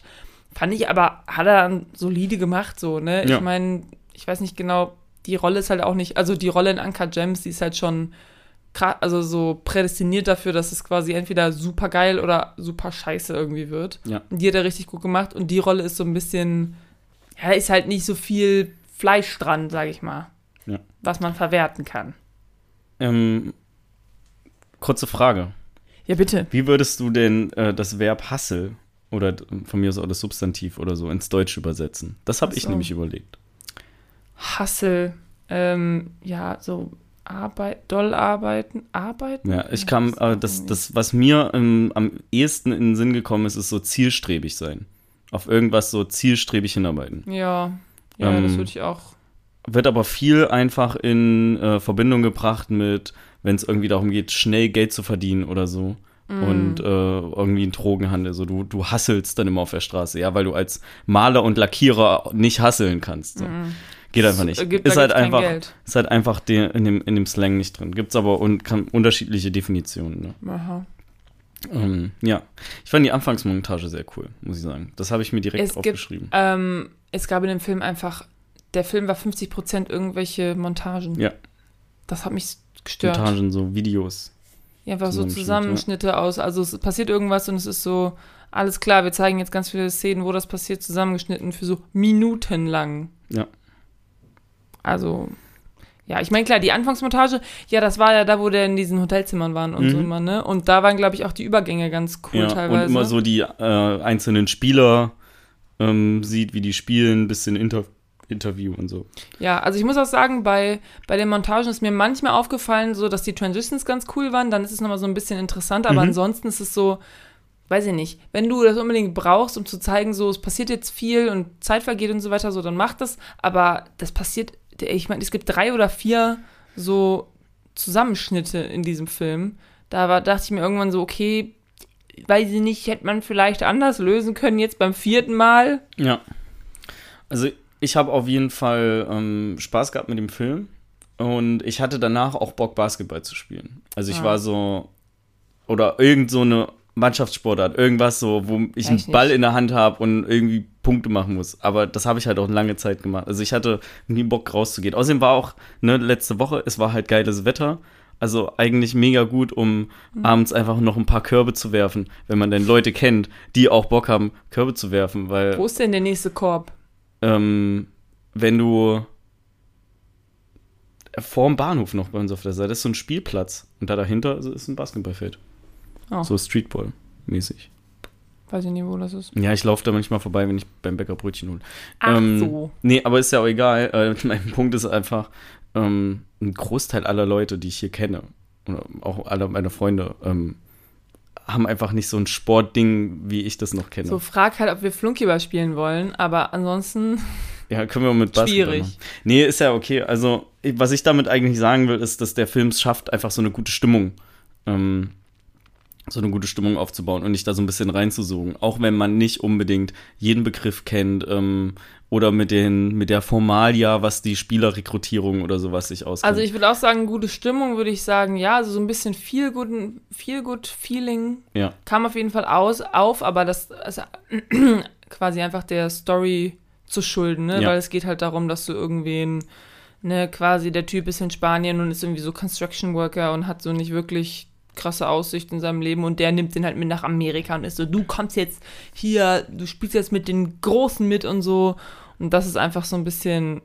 Fand ich aber, hat er dann solide gemacht so, ne? Ja. Ich meine, ich weiß nicht genau, die Rolle ist halt auch nicht, also die Rolle in Anka Gems, die ist halt schon also so prädestiniert dafür, dass es quasi entweder super geil oder super scheiße irgendwie wird. Ja. Und die hat er richtig gut gemacht und die Rolle ist so ein bisschen, ja, ist halt nicht so viel Fleisch dran, sage ich mal, Ja. was man verwerten kann. Ähm, kurze Frage. Ja, bitte. Wie würdest du denn äh, das Verb Hassel oder von mir aus auch das Substantiv oder so ins Deutsche übersetzen? Das habe Ach ich so. nämlich überlegt. Hassel, ähm, ja, so Arbeit, doll arbeiten, arbeiten? Ja, ich kam, das äh, das, das, was mir ähm, am ehesten in den Sinn gekommen ist, ist so zielstrebig sein. Auf irgendwas so zielstrebig hinarbeiten. Ja, ja, Ähm, das würde ich auch. Wird aber viel einfach in äh, Verbindung gebracht mit, wenn es irgendwie darum geht, schnell Geld zu verdienen oder so. Mm. Und äh, irgendwie ein Drogenhandel. So, du, du hasselst dann immer auf der Straße, ja, weil du als Maler und Lackierer nicht hasseln kannst. So. Geht einfach nicht. Es gibt- da ist, halt einfach, ist halt einfach de, in, dem, in dem Slang nicht drin. Gibt's aber un, kann, unterschiedliche Definitionen. Ne? Aha. Ähm, ja, ich fand die Anfangsmontage sehr cool, muss ich sagen. Das habe ich mir direkt Es gibt, aufgeschrieben. ähm, es gab in dem Film einfach, der Film war 50% irgendwelche Montagen. Ja. Das hat mich gestört. Montagen, so Videos. Ja, einfach so Zusammenschnitt, Zusammenschnitte aus. Also es passiert irgendwas und es ist so, alles klar, wir zeigen jetzt ganz viele Szenen, wo das passiert, zusammengeschnitten für so Minuten lang. Ja. Also, ja, ich meine, klar, die Anfangsmontage, ja, das war ja da, wo der in diesen Hotelzimmern waren und Mhm. so immer, ne? Und da waren, glaube ich, auch die Übergänge ganz cool ja, teilweise. und immer so die äh, einzelnen Spieler ähm, sieht, wie die spielen, bisschen Inter Interview und so. Ja, also ich muss auch sagen, bei, bei den Montagen ist mir manchmal aufgefallen, so dass die Transitions ganz cool waren, dann ist es nochmal so ein bisschen interessant, aber Mhm. ansonsten ist es so, weiß ich nicht, wenn du das unbedingt brauchst, um zu zeigen, so es passiert jetzt viel und Zeit vergeht und so weiter, so dann mach das, aber das passiert, ich meine, es gibt drei oder vier so Zusammenschnitte in diesem Film. Da war, dachte ich mir irgendwann so, okay, weiß ich nicht, hätte man vielleicht anders lösen können jetzt beim vierten Mal. Ja. Also ich habe auf jeden Fall ähm, Spaß gehabt mit dem Film und ich hatte danach auch Bock, Basketball zu spielen. Also ich Ah. war so, oder irgend so eine Mannschaftssportart, irgendwas so, wo ich einen Ball in der Hand habe und irgendwie Punkte machen muss. Aber das habe ich halt auch lange Zeit gemacht. Also ich hatte nie Bock rauszugehen. Außerdem war auch, ne, letzte Woche, es war halt geiles Wetter. Also eigentlich mega gut, um Mhm. abends einfach noch ein paar Körbe zu werfen, wenn man denn Leute kennt, die auch Bock haben, Körbe zu werfen, weil Wo ist denn der nächste Korb? Ähm, wenn du vorm Bahnhof noch bei uns auf der Seite ist so ein Spielplatz und da dahinter ist ein Basketballfeld. Oh. So Streetball-mäßig. Weiß ich nicht, wo das ist. Ja, ich laufe da manchmal vorbei, wenn ich beim Bäcker Brötchen hole. Ach Ähm, so. Nee, aber ist ja auch egal. Äh, *laughs* mein Punkt ist einfach, ähm, ein Großteil aller Leute, die ich hier kenne, oder auch alle meine Freunde, ähm, haben einfach nicht so ein Sportding, wie ich das noch kenne. So, frag halt, ob wir Flunkyball spielen wollen, aber ansonsten, *laughs* Ja, können wir mit Basketball Schwierig. machen. Nee, ist ja okay. Also, was ich damit eigentlich sagen will, ist, dass der Film es schafft, einfach so eine gute Stimmung, ähm, so eine gute Stimmung aufzubauen und nicht da so ein bisschen reinzusuchen. Auch wenn man nicht unbedingt jeden Begriff kennt ähm, oder mit, den, mit der Formalia, was die Spielerrekrutierung oder sowas sich auskennt. also ich würde auch sagen, gute Stimmung würde ich sagen, ja, also so ein bisschen viel guten, viel gut Feeling ja. kam auf jeden Fall aus, auf, aber das ist *clears throat* quasi einfach der Story zu schulden, ne? Ja. Weil es geht halt darum, dass du irgendwen, ne, quasi der Typ ist in Spanien und ist irgendwie so Construction Worker und hat so nicht wirklich krasse Aussicht in seinem Leben und der nimmt den halt mit nach Amerika und ist so, du kommst jetzt hier, du spielst jetzt mit den Großen mit und so. Und das ist einfach so ein bisschen,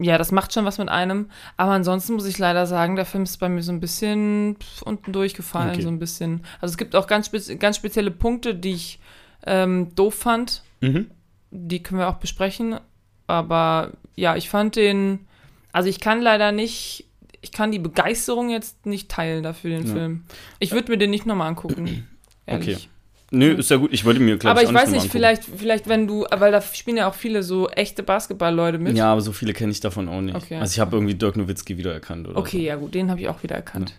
ja, das macht schon was mit einem. Aber ansonsten muss ich leider sagen, der Film ist bei mir so ein bisschen unten durchgefallen, Okay. so ein bisschen. Also es gibt auch ganz, spez ganz spezielle Punkte, die ich ähm, doof fand. Mhm. Die können wir auch besprechen. Aber ja, ich fand den, also ich kann leider nicht, ich kann die Begeisterung jetzt nicht teilen dafür, den Ja. Film. Ich würde mir den nicht nochmal angucken. Ehrlich. Okay. Nö, ist ja gut. Ich wollte mir, glaube aber ich, weiß nicht vielleicht, vielleicht wenn du, weil da spielen ja auch viele so echte Basketball-Leute mit. Ja, aber so viele kenne ich davon auch nicht. Okay. Also ich habe irgendwie Dirk Nowitzki wiedererkannt. Oder Okay, ja gut, den habe ich auch wieder erkannt.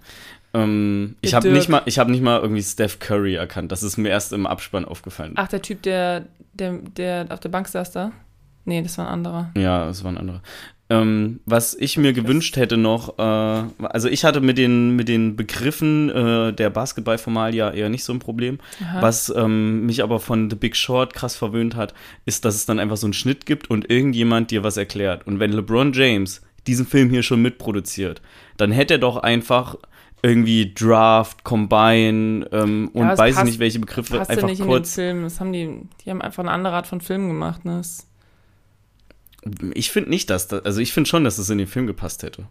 So. Ähm, ich habe nicht, mal- ich hab nicht mal irgendwie Steph Curry erkannt. Das ist mir erst im Abspann aufgefallen. Ach, der Typ, der, der, der auf der Bank saß da? Nee, das war ein anderer. Ja, es waren andere. Ähm, was ich mir gewünscht hätte noch, äh, also ich hatte mit den, mit den Begriffen äh, der Basketballformalia eher nicht so ein Problem. Aha. Was ähm, mich aber von The Big Short krass verwöhnt hat, ist, dass es dann einfach so einen Schnitt gibt und irgendjemand dir was erklärt. Und wenn LeBron James diesen Film hier schon mitproduziert, dann hätte er doch einfach irgendwie Draft, Combine ähm, und Ja, weiß passt- nicht, welche Begriffe einfach nicht in den kurz. Film. Das haben die, die haben einfach eine andere Art von Film gemacht, ne? Das, Ich finde nicht, dass das, also ich finde schon, dass das in den Film gepasst hätte.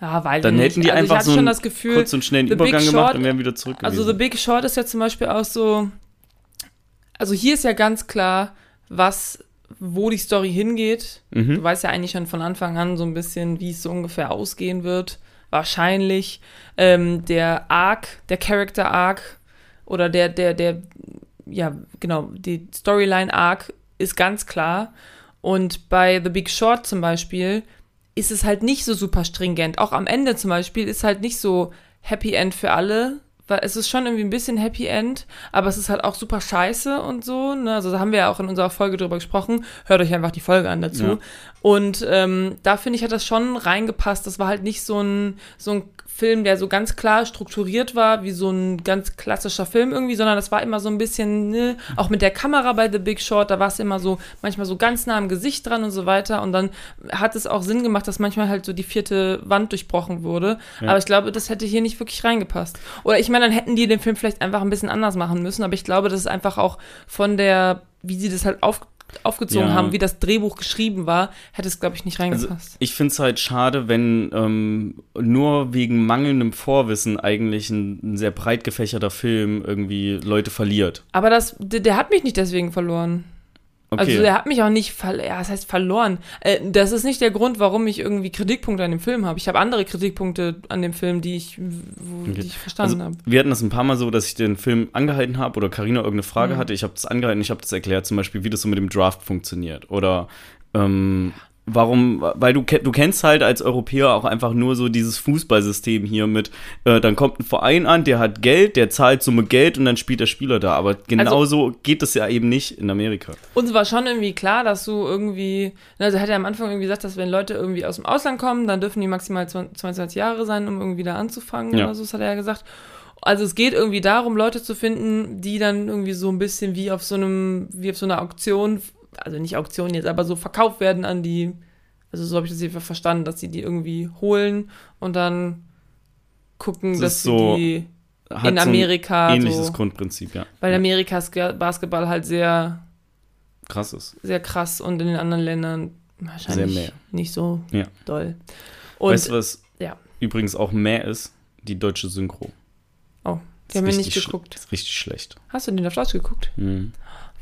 ja, weil Dann hätten die also einfach so einen Gefühl, kurz und schnellen Übergang Short- gemacht und wären wieder zurück Also. The Big Short ist ja zum Beispiel auch so. Also hier ist ja ganz klar, was, wo die Story hingeht. Mhm. Du weißt ja eigentlich schon von Anfang an so ein bisschen, wie es so ungefähr ausgehen wird. Wahrscheinlich. Ähm, der Arc, der Character Arc oder der, der, der, ja, genau, die Storyline Arc ist ganz klar. Und bei The Big Short zum Beispiel ist es halt nicht so super stringent. Auch am Ende zum Beispiel ist halt nicht so Happy End für alle, weil es ist schon irgendwie ein bisschen Happy End, aber es ist halt auch super scheiße und so. Ne? Also da haben wir ja auch in unserer Folge drüber gesprochen. Hört euch einfach die Folge an dazu. Ja. Und ähm, da finde ich, hat das schon reingepasst. Das war halt nicht so ein, so ein Film, der so ganz klar strukturiert war, wie so ein ganz klassischer Film irgendwie, sondern das war immer so ein bisschen, ne, auch mit der Kamera bei The Big Short, da war es immer so, manchmal so ganz nah am Gesicht dran und so weiter. Und dann hat es auch Sinn gemacht, dass manchmal halt so die vierte Wand durchbrochen wurde. Ja. Aber ich glaube, das hätte hier nicht wirklich reingepasst. Oder ich meine, dann hätten die den Film vielleicht einfach ein bisschen anders machen müssen, aber ich glaube, das ist einfach auch von der, wie sie das halt auf, aufgezogen Ja. haben, wie das Drehbuch geschrieben war, hätte es, glaube ich, nicht Also reingepasst. ich finde es halt schade, wenn ähm, nur wegen mangelndem Vorwissen eigentlich ein, ein sehr breit gefächerter Film irgendwie Leute verliert. Aber das, der, der hat mich nicht deswegen verloren. Okay. Also der hat mich auch nicht, ja, das heißt verloren. Äh, das ist nicht der Grund, warum ich irgendwie Kritikpunkte an dem Film habe. Ich habe andere Kritikpunkte an dem Film, die ich, wo, die ich verstanden also, habe. wir hatten das ein paar Mal so, dass ich den Film angehalten habe oder Karina irgendeine Frage Mhm. hatte. Ich habe das angehalten, ich habe das erklärt, zum Beispiel, wie das so mit dem Draft funktioniert. Oder ähm, warum, weil du, du kennst halt als Europäer auch einfach nur so dieses Fußballsystem hier mit, äh, dann kommt ein Verein an, der hat Geld, der zahlt Summe Geld und dann spielt der Spieler da. Aber genauso geht das ja eben nicht in Amerika. Uns war schon irgendwie klar, dass du irgendwie, also hat er am Anfang irgendwie gesagt, dass wenn Leute irgendwie aus dem Ausland kommen, dann dürfen die maximal 22 Jahre sein, um irgendwie da anzufangen Ja. oder so, das hat er ja gesagt. Also es geht irgendwie darum, Leute zu finden, die dann irgendwie so ein bisschen wie auf so einem, wie auf so einer Auktion, also nicht Auktion jetzt, aber so verkauft werden an die, also so habe ich das jedenfalls verstanden, dass sie die irgendwie holen und dann gucken, Das dass ist sie so- die in so Amerika ähnliches so, Grundprinzip, ja. weil Amerikas Basketball halt sehr Krass ist. sehr krass und in den anderen Ländern wahrscheinlich nicht so Ja. doll. Und weißt du, was ja. übrigens auch mehr ist? Die deutsche Synchro. Oh. Die haben wir nicht geguckt. Ist richtig schlecht. Hast du den auf Deutsch geguckt? Mhm.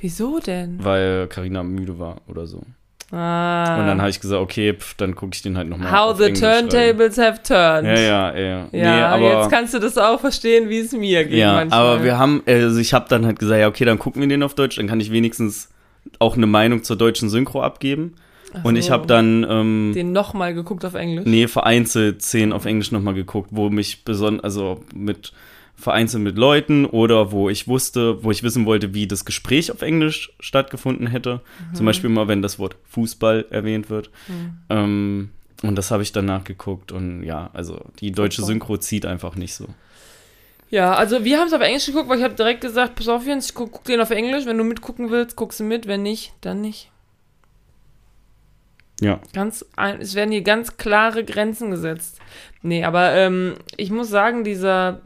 Wieso denn? Weil Karina müde war oder so. Ah. Und dann habe ich gesagt, okay, pf, dann gucke ich den halt nochmal. How the turntables have turned. Ja, ja, ja. Ja, nee, aber, jetzt kannst du das auch verstehen, wie es mir geht ja, manchmal. aber wir haben, also ich habe dann halt gesagt, ja, okay, dann gucken wir den auf Deutsch, dann kann ich wenigstens auch eine Meinung zur deutschen Synchro abgeben. Ach Und ich so. habe dann, ähm, den nochmal geguckt auf Englisch. nee, vereinzelt Szenen auf Englisch nochmal geguckt, wo mich besonders, also mit vereinzelt mit Leuten oder wo ich wusste, wo ich wissen wollte, wie das Gespräch auf Englisch stattgefunden hätte. Mhm. Zum Beispiel mal, wenn das Wort Fußball erwähnt wird. Ähm, und das habe ich dann nachgeguckt und ja, also die deutsche. Synchro zieht einfach nicht so. Ja, also wir haben es auf Englisch geguckt, weil ich habe direkt gesagt, pass auf Jens, ich guck, guck den auf Englisch. Wenn du mitgucken willst, guckst du mit. Wenn nicht, dann nicht. Ja. Ganz, es werden hier ganz klare Grenzen gesetzt. Nee, aber ähm, ich muss sagen, dieser,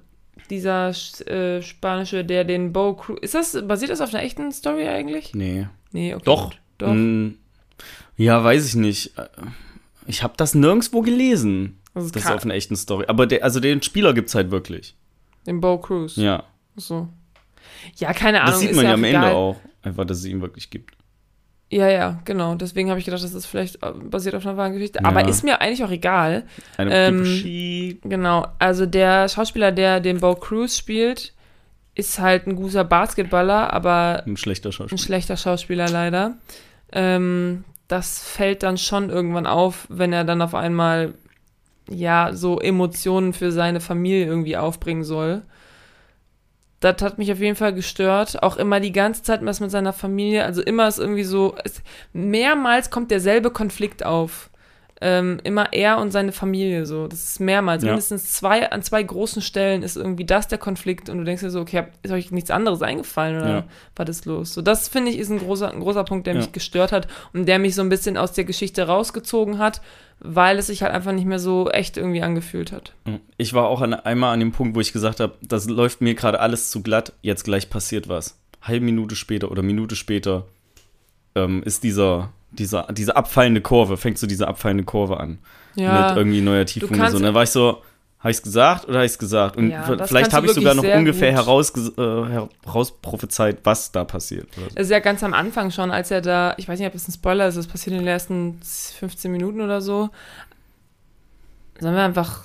dieser äh, spanische, der den Bo Cruz, ist das, basiert das auf einer echten Story eigentlich? Nee. Nee, okay. Doch. gut. Doch. Mm, ja, weiß ich nicht. Ich habe das nirgendwo gelesen. Das ist Das ist auf einer echten Story. Aber der, also den Spieler gibt's halt wirklich. Den Bo Cruz. Ja. So. Ja, keine Ahnung. Das sieht man ja am egal. Ende auch. Einfach, dass es ihn wirklich gibt. Ja, ja, genau. Deswegen habe ich gedacht, das ist vielleicht äh, basiert auf einer wahren Geschichte. Ja. Aber ist mir eigentlich auch egal. Eine Ähm. Genau. Also der Schauspieler, der den Bo Cruz spielt, ist halt ein guter Basketballer, aber Ein schlechter ein Schauspieler. schlechter Schauspieler leider. Ähm, das fällt dann schon irgendwann auf, wenn er dann auf einmal ja so Emotionen für seine Familie irgendwie aufbringen soll. Das hat mich auf jeden Fall gestört. Auch immer die ganze Zeit was mit seiner Familie. Also immer ist irgendwie so, es, mehrmals kommt derselbe Konflikt auf. Ähm, immer er und seine Familie so. Das ist mehrmals. Ja. Mindestens zwei, an zwei großen Stellen ist irgendwie das der Konflikt und du denkst dir so, okay, hab- ist euch nichts anderes eingefallen oder Ja. was ist los? So, das finde ich ist ein großer, ein großer Punkt, der Ja. mich gestört hat und der mich so ein bisschen aus der Geschichte rausgezogen hat, weil es sich halt einfach nicht mehr so echt irgendwie angefühlt hat. Ich war auch an, einmal an dem Punkt, wo ich gesagt habe, das läuft mir gerade alles zu glatt, jetzt gleich passiert was. Halbe Minute später oder Minute später ähm, ist dieser, dieser, diese abfallende Kurve, fängt so diese abfallende Kurve an. Ja, Mit irgendwie neuer Tiefung und so. Und dann war ich so, habe ich es gesagt oder habe ich es gesagt? Und Ja, vielleicht habe ich sogar noch ungefähr äh, herausprophezeit, was da passiert. So. Ist ja ganz am Anfang schon, als er da, ich weiß nicht, ob das ein Spoiler ist, das passiert in den ersten 15 Minuten oder so. Sollen wir einfach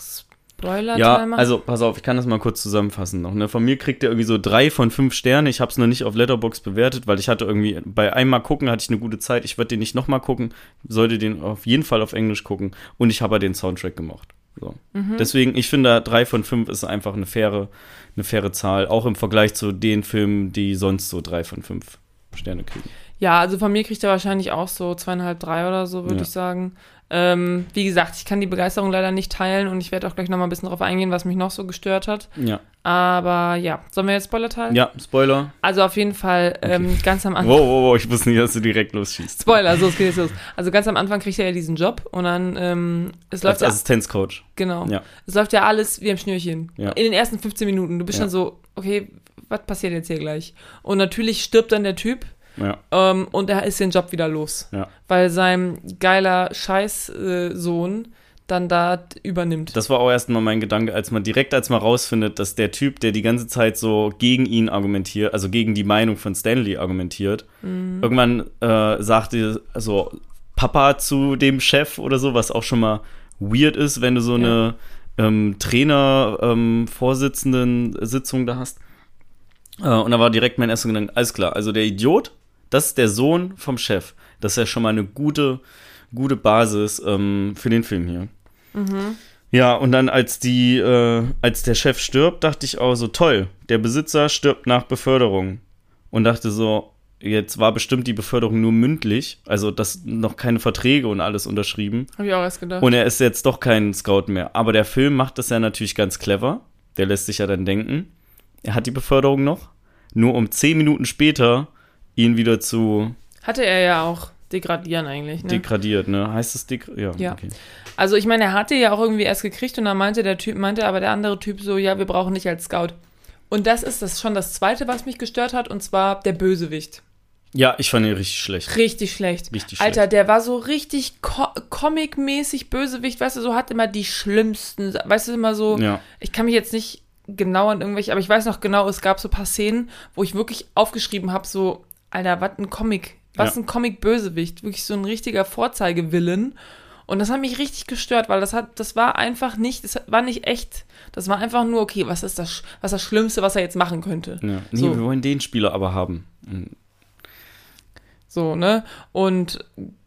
Spoiler Ja, machen? also pass auf, ich kann das mal kurz zusammenfassen noch. Ne? Von mir kriegt er irgendwie so drei von fünf Sterne. Ich habe es noch nicht auf Letterbox bewertet, weil ich hatte irgendwie bei einmal gucken hatte ich eine gute Zeit. Ich würde den nicht nochmal gucken, sollte den auf jeden Fall auf Englisch gucken. Und ich habe ja den Soundtrack gemocht. So. Mhm. Deswegen, ich finde, drei von fünf ist einfach eine faire, eine faire Zahl, auch im Vergleich zu den Filmen, die sonst so drei von fünf Sterne kriegen. Ja, also von mir kriegt er wahrscheinlich auch so zweieinhalb, drei oder so, würde Ja. ich sagen. Ähm, wie gesagt, ich kann die Begeisterung leider nicht teilen und ich werde auch gleich nochmal ein bisschen drauf eingehen, was mich noch so gestört hat. Ja. Aber ja, sollen wir jetzt Spoiler teilen? Ja, Spoiler. Also auf jeden Fall ähm, ganz am Wow, Anfang. wow, wow, ich wusste nicht, dass du direkt losschießt. Spoiler, so es geht jetzt los. Also ganz am Anfang kriegt er ja diesen Job und dann ähm, es läuft Als ja, Assistenzcoach. genau. Ja. Es läuft ja alles wie am Schnürchen. Ja. In den ersten 15 Minuten. Du bist Ja. schon so, okay, was passiert jetzt hier gleich? Und natürlich stirbt dann der Typ Ja. ähm, und er ist den Job wieder los. Ja. Weil sein geiler Scheiß-Sohn dann da übernimmt. Das war auch erstmal mein Gedanke, als man direkt als man rausfindet, dass der Typ, der die ganze Zeit so gegen ihn argumentiert, also gegen die Meinung von Stanley argumentiert, Mhm. irgendwann äh, sagte so Papa zu dem Chef oder so, was auch schon mal weird ist, wenn du so eine ähm, Trainer-Vorsitzenden-Sitzung da hast. Äh, und da war direkt mein erster Gedanke, alles klar, also der Idiot, das ist der Sohn vom Chef. Das ist ja schon mal eine gute, gute Basis ähm, für den Film hier. Ja, und dann als die, äh, als der Chef stirbt, dachte ich auch so, toll, der Besitzer stirbt nach Beförderung. Und dachte so, jetzt war bestimmt die Beförderung nur mündlich, also das noch keine Verträge und alles unterschrieben. Habe ich auch erst gedacht. Und er ist jetzt doch kein Scout mehr. Aber der Film macht das ja natürlich ganz clever. Der lässt sich ja dann denken, er hat die Beförderung noch, nur um zehn Minuten später ihn wieder zu Hatte er ja auch degradieren eigentlich. Ne? degradiert, ne? Heißt das deg ja, Ja. okay. Also ich meine, er hatte ja auch irgendwie erst gekriegt und dann meinte der Typ, meinte aber der andere Typ so, ja, wir brauchen dich als Scout. Und das ist das schon das Zweite, was mich gestört hat, und zwar der Bösewicht. Ja, ich fand ihn richtig schlecht. Richtig schlecht. Richtig Alter, schlecht. der war so richtig co comic-mäßig Bösewicht, weißt du, so hat immer die schlimmsten, weißt du, immer so, Ja. ich kann mich jetzt nicht genau an irgendwelche, aber ich weiß noch genau, es gab so ein paar Szenen, wo ich wirklich aufgeschrieben habe, so, Alter, was ein Comic, was Ja. ein Comic-Bösewicht, wirklich so ein richtiger Vorzeigevillen. Und das hat mich richtig gestört, weil das hat, das war einfach nicht, das war nicht echt. Das war einfach nur, okay, was ist das, was ist das Schlimmste, was er jetzt machen könnte? Ja. Nee, So. wir wollen den Spieler aber haben. Mhm. So, ne? Und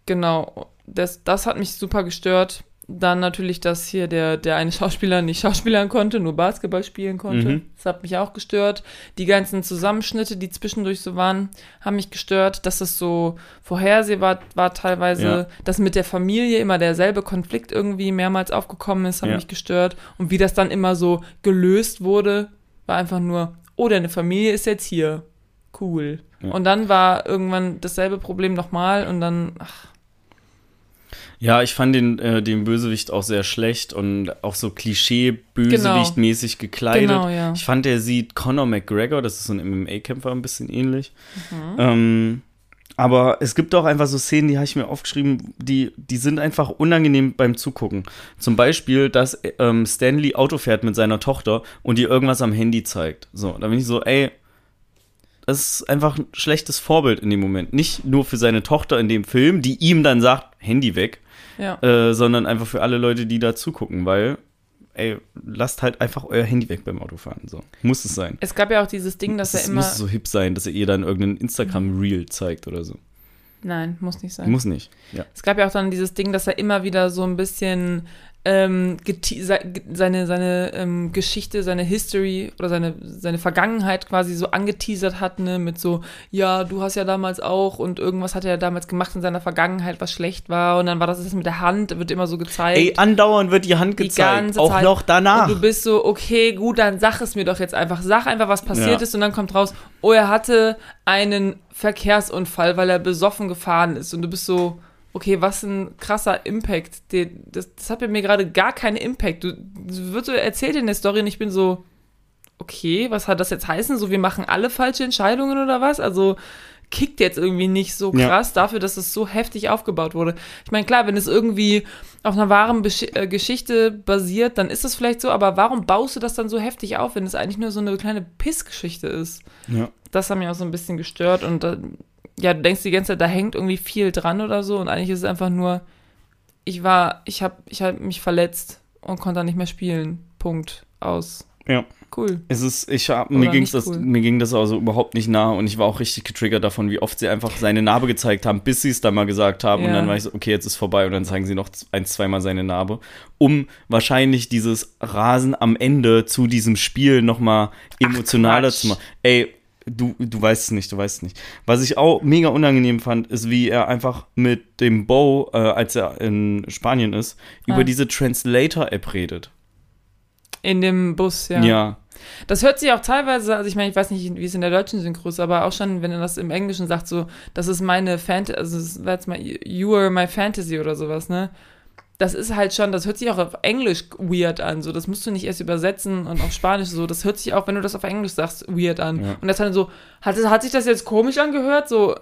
genau, das, das hat mich super gestört. Dann natürlich, dass hier der, der eine Schauspieler nicht schauspielern konnte, nur Basketball spielen konnte. Mhm. Das hat mich auch gestört. Die ganzen Zusammenschnitte, die zwischendurch so waren, haben mich gestört. Dass es so vorhersehbar war teilweise, Ja. dass mit der Familie immer derselbe Konflikt irgendwie mehrmals aufgekommen ist, hat Ja. mich gestört. Und wie das dann immer so gelöst wurde, war einfach nur, oh, deine Familie ist jetzt hier. Cool. Ja. Und dann war irgendwann dasselbe Problem nochmal und dann, ach, Ja, ich fand den, äh, den Bösewicht auch sehr schlecht und auch so Klischee-Bösewicht-mäßig gekleidet. Genau, ja. Ich fand, der sieht Conor McGregor, das ist so ein MMA-Kämpfer, ein bisschen ähnlich. Mhm. Ähm, aber es gibt auch einfach so Szenen, die habe ich mir aufgeschrieben, die, die sind einfach unangenehm beim Zugucken. Zum Beispiel, dass ähm, Stanley Auto fährt mit seiner Tochter und ihr irgendwas am Handy zeigt. So, da bin ich so, ey, das ist einfach ein schlechtes Vorbild in dem Moment. Nicht nur für seine Tochter in dem Film, die ihm dann sagt, Handy weg, ja. äh, sondern einfach für alle Leute, die da zugucken, weil, ey, lasst halt einfach euer Handy weg beim Autofahren. So, muss es sein. Es gab ja auch dieses Ding, dass Es er immer. muss so hip sein, dass er ihr dann irgendeinen Instagram-Reel zeigt oder so. Nein, muss nicht sein. Muss nicht. Ja. Es gab ja auch dann dieses Ding, dass er immer wieder so ein bisschen ähm, seine, seine ähm, Geschichte, seine History oder seine, seine Vergangenheit quasi so angeteasert hat, ne, mit so, ja, du hast ja damals auch und irgendwas hat er ja damals gemacht in seiner Vergangenheit, was schlecht war und dann war das das mit der Hand, wird immer so gezeigt. Ey, andauernd wird die Hand die gezeigt. ganze auch noch danach. Und du bist so, okay, gut, dann sag es mir doch jetzt einfach. Sag einfach, was passiert Ja. ist und dann kommt raus, oh, er hatte einen Verkehrsunfall, weil er besoffen gefahren ist. Und du bist so, okay, was ein krasser Impact. Das, das hat bei mir gerade gar keinen Impact. Du, du wird so erzählt in der Story und ich bin so, okay, was hat das jetzt heißen? So, wir machen alle falsche Entscheidungen oder was? Also kickt jetzt irgendwie nicht so Ja. krass dafür, dass es so heftig aufgebaut wurde. Ich meine, klar, wenn es irgendwie auf einer wahren Besch äh, Geschichte basiert, dann ist das vielleicht so, aber warum baust du das dann so heftig auf, wenn es eigentlich nur so eine kleine Pissgeschichte ist? ja. Das hat mich auch so ein bisschen gestört und äh, ja, du denkst die ganze Zeit, da hängt irgendwie viel dran oder so und eigentlich ist es einfach nur, ich war, ich habe ich hab mich verletzt und konnte dann nicht mehr spielen. Punkt. Aus. ja. Cool. Es ist, ich hab, mir ging's nicht das, cool. mir ging das also überhaupt nicht nah und ich war auch richtig getriggert davon, wie oft sie einfach seine Narbe gezeigt haben, bis sie es dann mal gesagt haben und Ja. dann war ich so, okay, jetzt ist vorbei und dann zeigen sie noch ein, zweimal seine Narbe, um wahrscheinlich dieses Rasen am Ende zu diesem Spiel nochmal emotionaler Quatsch. zu machen. Ey, du, du weißt es nicht, du weißt es nicht. Was ich auch mega unangenehm fand, ist, wie er einfach mit dem Bo, äh, als er in Spanien ist, Ah. über diese Translator-App redet. In dem Bus, ja. ja. Das hört sich auch teilweise, also ich meine, ich weiß nicht, wie es in der deutschen Synchro ist, aber auch schon, wenn er das im Englischen sagt, so, das ist meine Fantasy, also das war jetzt mal, you are my fantasy oder sowas, ne? Das ist halt schon, das hört sich auch auf Englisch weird an, so, das musst du nicht erst übersetzen und auf Spanisch so, das hört sich auch, wenn du das auf Englisch sagst, weird an. Ja. Und das dann so, hat, hat sich das jetzt komisch angehört? So,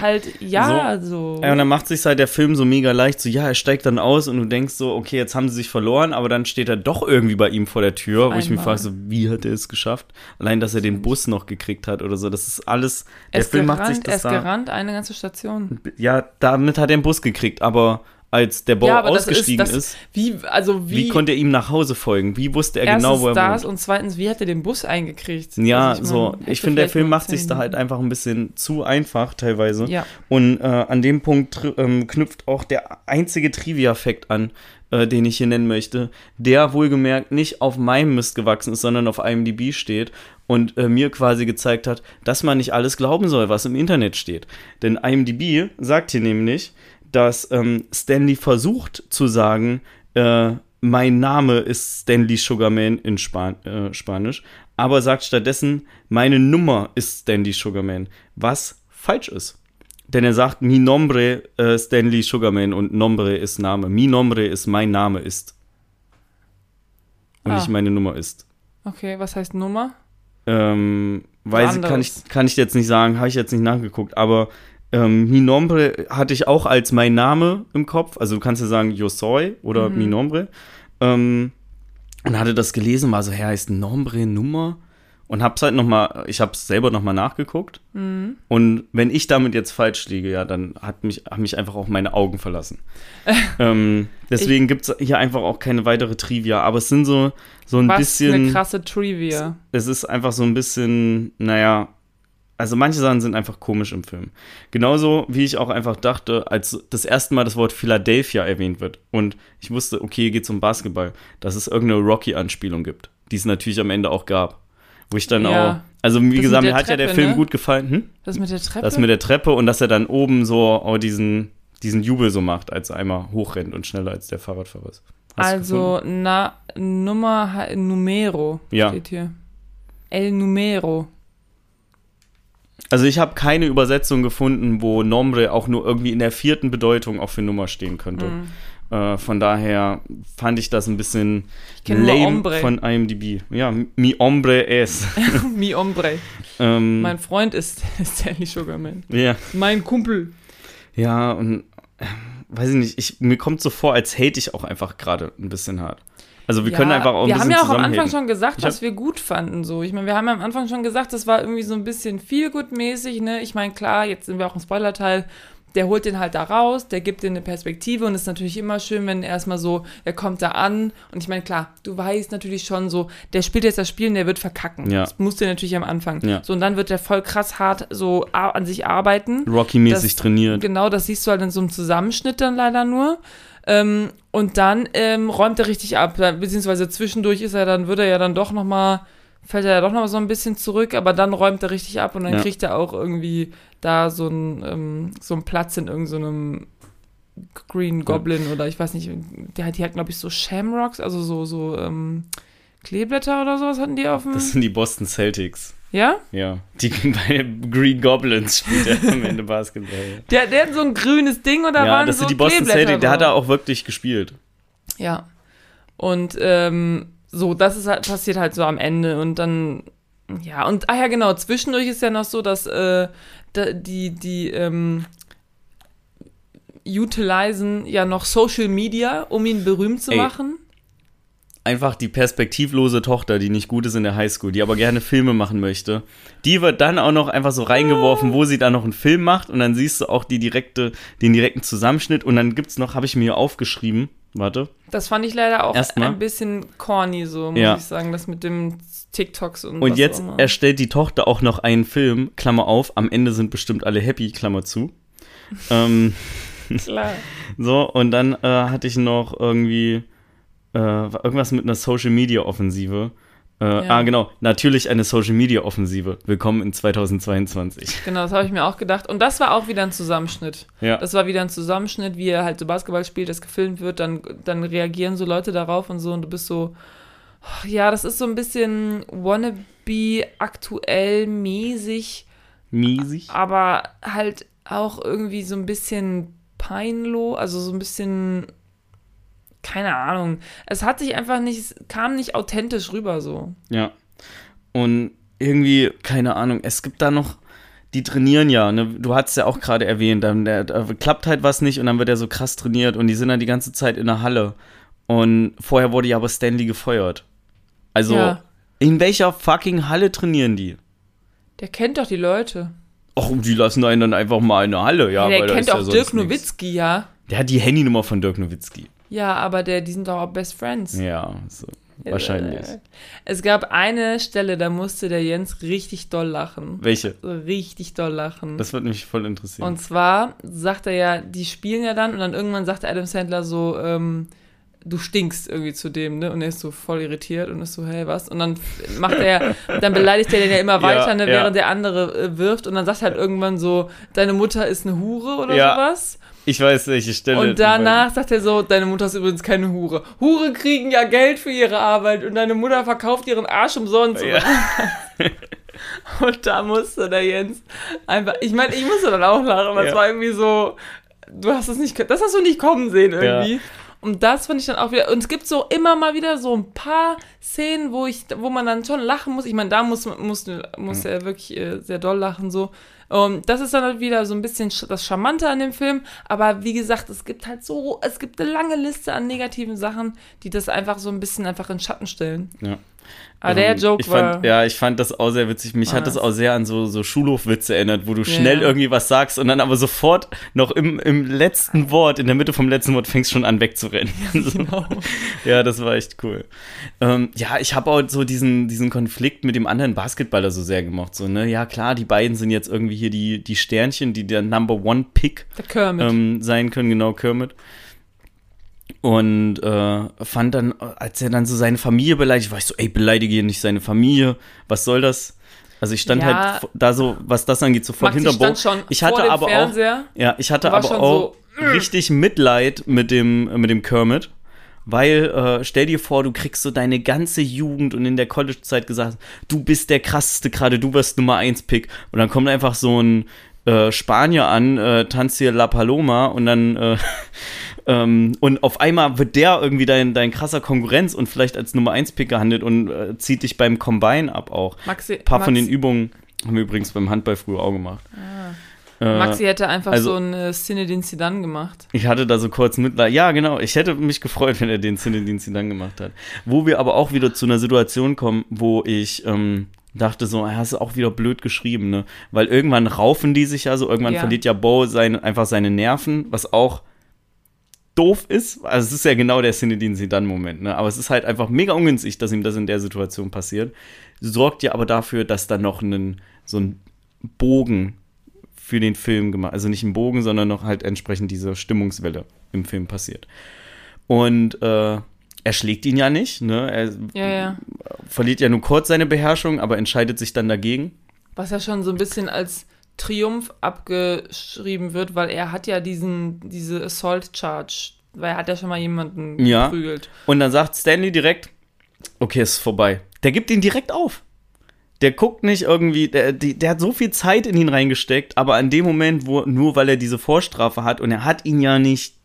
halt, ja, so. Ja, und dann macht sich halt der Film so mega leicht, so ja, er steigt dann aus und du denkst so, okay, jetzt haben sie sich verloren, aber dann steht er doch irgendwie bei ihm vor der Tür, wo ich mich Einmal. frage, so, wie hat er es geschafft? Allein, dass er den Bus noch gekriegt hat oder so, das ist alles, der er ist Film gerannt, macht sich er das ist da, gerannt, eine ganze Station. ja, damit hat er den Bus gekriegt, aber als der Bo ja, ausgestiegen das, ist, wie, also wie, wie, konnte er ihm nach Hause folgen? Wie wusste er genau, wo er das wohnt? und zweitens, wie hat er den Bus eingekriegt? Ja, Also ich so, ich finde, der Film macht sich da halt einfach ein bisschen zu einfach teilweise. Ja. Und äh, an dem Punkt ähm, knüpft auch der einzige Trivia-Fact an, äh, den ich hier nennen möchte, der wohlgemerkt nicht auf meinem Mist gewachsen ist, sondern auf IMDb steht und äh, mir quasi gezeigt hat, dass man nicht alles glauben soll, was im Internet steht. Denn IMDb sagt hier nämlich, dass ähm, Stanley versucht zu sagen, äh, mein Name ist Stanley Sugarman in Span äh, Spanisch, aber sagt stattdessen, meine Nummer ist Stanley Sugarman, was falsch ist. Denn er sagt, mi nombre äh, Stanley Sugarman und nombre ist Name. Mi nombre ist mein Name ist. Und Ah. nicht meine Nummer ist. Okay, was heißt Nummer? Ähm, weiß ich, kann ich, kann ich jetzt nicht sagen, habe ich jetzt nicht nachgeguckt, aber ähm, Mi Nombre hatte ich auch als mein Name im Kopf. Also du kannst ja sagen Yo soy oder Mhm. Mi Nombre. Ähm, und hatte das gelesen, war so, her heißt Nombre Nummer und hab's halt noch mal, ich hab's selber noch mal nachgeguckt Mhm. und wenn ich damit jetzt falsch liege, ja, dann hat mich, haben mich einfach auch meine Augen verlassen. *laughs* ähm, deswegen gibt's hier einfach auch keine weitere Trivia, aber es sind so, so ein Was bisschen, eine krasse Trivia. es ist einfach so ein bisschen, naja, also manche Sachen sind einfach komisch im Film. Genauso wie ich auch einfach dachte, als das erste Mal das Wort Philadelphia erwähnt wird und ich wusste, okay, hier geht's um Basketball, dass es irgendeine Rocky-Anspielung gibt, die es natürlich am Ende auch gab. Wo ich dann Ja. auch, also wie Das gesagt, mir hat ja der Treppe, Film ne? gut gefallen. Hm? Das mit der Treppe? Das mit der Treppe und dass er dann oben so auch diesen, diesen Jubel so macht, als er einmal hochrennt und schneller als der Fahrradfahrer ist. Hast also, na, Nummer, Numero Ja. steht hier. El Numero. Also ich habe keine Übersetzung gefunden, wo Nombre auch nur irgendwie in der vierten Bedeutung auch für Nummer stehen könnte. Mhm. Äh, von daher fand ich das ein bisschen lame von IMDb. Ja, mi hombre es. *laughs* Mi hombre. ähm, Mein Freund ist *laughs* Stanley Sugarman. ja, Mein Kumpel. ja, und äh, weiß ich nicht, ich, mir kommt so vor, als hate ich auch einfach gerade ein bisschen hart. Also wir können einfach auch ein wir haben ja auch am Anfang schon gesagt, was wir gut fanden. So, ich meine, wir haben ja am Anfang schon gesagt, das war irgendwie so ein bisschen viel gut mäßig. Ne, ich meine, klar, jetzt sind wir auch im Spoilerteil. Der holt den halt da raus, der gibt dir eine Perspektive und es ist natürlich immer schön, wenn erstmal so, er kommt da an und ich meine, klar, du weißt natürlich schon so, der spielt jetzt das Spiel und der wird verkacken. Ja. Das musst du natürlich am Anfang. Ja. So, und dann wird der voll krass hart so an sich arbeiten. Rocky-mäßig trainiert. Genau, das siehst du halt in so einem Zusammenschnitt dann leider nur. Ähm, und dann ähm, räumt er richtig ab, beziehungsweise zwischendurch ist er dann, wird er ja dann doch nochmal, fällt er ja doch nochmal so ein bisschen zurück, aber dann räumt er richtig ab und dann Ja. kriegt er auch irgendwie da so einen, ähm, so einen Platz in irgendeinem Green Goblin oder ich weiß nicht, der hat, die hat, glaube ich, so Shamrocks, also so, so ähm, Kleeblätter oder sowas hatten die auf dem. Das sind die Boston Celtics. ja? Ja. Die bei Green Goblins spielt er *laughs* am Ende Basketball. Der, der hat so ein grünes Ding und da ja, waren das so sind die Boston Celtics. Der hat da auch wirklich gespielt. Ja. Und ähm, so, das ist halt, passiert halt so am Ende und dann, ja, und, ah ja, genau, zwischendurch ist ja noch so, dass äh, die, die, ähm, utilisen ja noch Social Media, um ihn berühmt zu Ey. machen. Einfach die perspektivlose Tochter, die nicht gut ist in der Highschool, die aber gerne Filme machen möchte. Die wird dann auch noch einfach so reingeworfen, wo sie dann noch einen Film macht und dann siehst du auch die direkte, den direkten Zusammenschnitt und dann gibt's noch, habe ich mir hier aufgeschrieben, warte, Das fand ich leider auch Erstmal. ein bisschen corny, so muss Ja. ich sagen, das mit dem TikToks und Und jetzt erstellt die Tochter auch noch einen Film, Klammer auf, am Ende sind bestimmt alle happy, Klammer zu. *laughs* ähm, Klar. *laughs* so, und dann äh, hatte ich noch irgendwie äh, irgendwas mit einer Social Media Offensive. Äh, Ja. Ah, genau, natürlich eine Social Media Offensive. Willkommen in 2022. Genau, das habe ich mir auch gedacht. Und das war auch wieder ein Zusammenschnitt. Ja. Das war wieder ein Zusammenschnitt, wie er halt so Basketball spielt, das gefilmt wird, dann, dann reagieren so Leute darauf und so und du bist so, oh, ja, das ist so ein bisschen wannabe aktuell mäßig, Miesig. aber halt auch irgendwie so ein bisschen peinlos, also so ein bisschen, keine Ahnung. Es hat sich einfach nicht, kam nicht authentisch rüber so. Ja. Und irgendwie, keine Ahnung, es gibt da noch, die trainieren ja, ne? du hast ja auch gerade erwähnt, dann der, da klappt halt was nicht und dann wird er so krass trainiert und die sind dann die ganze Zeit in der Halle. Und vorher wurde ja aber Stanley gefeuert. Also, Ja. in welcher fucking Halle trainieren die? Der kennt doch die Leute. Ach, die lassen einen dann einfach mal in der Halle, ja. der weil da kennt ist ja auch Dirk. Nowitzki, ja. Der hat die Handynummer von Dirk Nowitzki. Ja, aber der, die sind doch auch Best Friends. Ja, so, wahrscheinlich. Äh, Es gab eine Stelle, da musste der Jens richtig doll lachen. Welche? Richtig doll lachen. Das würde mich voll interessieren. und zwar sagt er ja, die spielen ja dann und dann irgendwann sagt Adam Sandler so, ähm, du stinkst irgendwie zu dem, ne? Und er ist so voll irritiert und ist so, hey, was? Und dann macht er, dann beleidigt er den ja immer weiter, ne, ja. während der andere äh, wirft und dann sagt er halt irgendwann so, deine Mutter ist eine Hure oder Ja. sowas. ich weiß, welche Stelle. Und danach sagt er so, deine Mutter ist übrigens keine Hure. Hure kriegen ja Geld für ihre Arbeit und deine Mutter verkauft ihren Arsch umsonst. Ja. *laughs* Und da musste der Jens einfach, ich meine, ich musste dann auch lachen, aber es Ja. war irgendwie so, du hast es nicht, das hast du nicht kommen sehen irgendwie. Und das fand ich dann auch wieder, und es gibt so immer mal wieder so ein paar Szenen, wo ich, wo man dann schon lachen muss. Ich meine, da muss, muss, muss er wirklich äh, sehr doll lachen so. Und das ist dann halt wieder so ein bisschen sch- das Charmante an dem Film. Aber wie gesagt, es gibt halt so, es gibt eine lange Liste an negativen Sachen, die das einfach so ein bisschen einfach in Schatten stellen. Ja. Aber der Ähm, Joke ich war. fand, Ja, ich fand das auch sehr witzig. Mich hat das auch sehr an so, so Schulhofwitze erinnert, wo du Ja, schnell ja. irgendwie was sagst und dann aber sofort noch im, im letzten Wort, in der Mitte vom letzten Wort, fängst schon an wegzurennen. *laughs* Genau. ja, das war echt cool. Ähm, ja, ich habe auch so diesen, diesen Konflikt mit dem anderen Basketballer so sehr gemocht. So, ne? Ja, klar, die beiden sind jetzt irgendwie hier die, die Sternchen, die der Number One Pick ähm, sein können, genau, Kermit. Und äh, fand dann, als er dann so seine Familie beleidigt, war ich so, ey, beleidige hier nicht seine Familie, was soll das? Also ich stand Ja. halt da so, was das angeht, sofort Maxi hinter Bo. stand schon Ich hatte aber auch, ja, ich hatte aber auch so, mm. richtig Mitleid mit dem, mit dem Kermit. Weil, äh, stell dir vor, du kriegst so deine ganze Jugend und in der College-Zeit gesagt, du bist der krasseste gerade, du wirst Nummer 1 Pick. Und dann kommt einfach so ein äh, Spanier an, äh, tanzt hier La Paloma und dann, äh, ähm, und auf einmal wird der irgendwie dein, dein krasser Konkurrenz und vielleicht als Nummer 1 Pick gehandelt und äh, zieht dich beim Combine ab auch. Maxi, Ein paar von Max- den Übungen haben wir übrigens beim Handball früher auch gemacht. Äh, Maxi hätte einfach also- so eine Szene den Zidane gemacht. Ich hatte da so kurz Mitleid. Ja, genau. Ich hätte mich gefreut, *laughs* wenn er den Zinedienst dann gemacht hat. Wo wir aber auch wieder zu einer Situation kommen, wo ich ähm, dachte so, er hast du auch wieder blöd geschrieben, ne? Weil irgendwann raufen die sich ja so, irgendwann Ja. verliert ja Bo sein, einfach seine Nerven, was auch doof ist. Also es ist ja genau der Zinedine Zidane-Moment, ne? Aber es ist halt einfach mega ungünstig, dass ihm das in der Situation passiert. Sorgt ja aber dafür, dass da noch einen, so ein Bogen für den Film gemacht, also nicht ein Bogen, sondern noch halt entsprechend diese Stimmungswelle im Film passiert. Und äh, er schlägt ihn ja nicht, ne? Er Ja, ja. verliert ja nur kurz seine Beherrschung, aber entscheidet sich dann dagegen. Was ja schon so ein bisschen als Triumph abgeschrieben wird, weil er hat ja diesen, diese Assault Charge, weil er hat ja schon mal jemanden Ja. geprügelt. Und dann sagt Stanley direkt, okay, es ist vorbei. Der gibt ihn direkt auf. Der guckt nicht irgendwie, der, die, der hat so viel Zeit in ihn reingesteckt, aber an dem Moment, wo, nur weil er diese Vorstrafe hat und er hat ihn ja nicht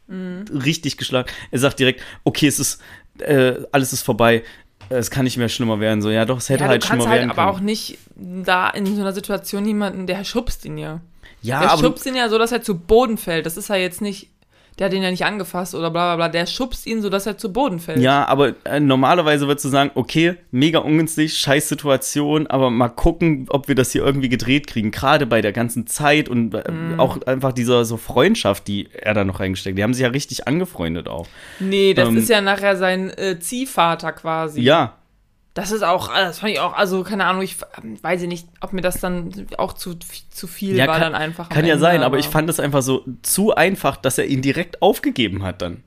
richtig geschlagen, er sagt direkt, okay, es ist, äh, alles ist vorbei, es kann nicht mehr schlimmer werden. So, ja doch, es hätte Ja, halt schlimmer halt werden aber können. auch nicht da in so einer Situation jemanden, der schubst ihn ja. ja, Der aber schubst ihn ja so, dass er zu Boden fällt. Das ist ja jetzt nicht, der hat ihn ja nicht angefasst oder bla bla bla. Der schubst ihn so, dass er zu Boden fällt. Ja, aber äh, normalerweise würdest du sagen, okay, mega ungünstig, scheiß Situation, aber mal gucken, ob wir das hier irgendwie gedreht kriegen. Gerade bei der ganzen Zeit und äh, Mhm. auch einfach dieser so Freundschaft, die er da noch reingesteckt. Die haben sich ja richtig angefreundet auch. Nee, das Ähm, ist ja nachher sein äh, Ziehvater quasi. Ja, Das ist auch, äh, das fand ich auch, also keine Ahnung, ich ähm, weiß ich nicht, ob mir das dann auch zu, zu viel Ja, war kann- dann einfach. kann ja Ende, sein, aber ich fand es einfach so zu einfach, dass er ihn direkt aufgegeben hat dann.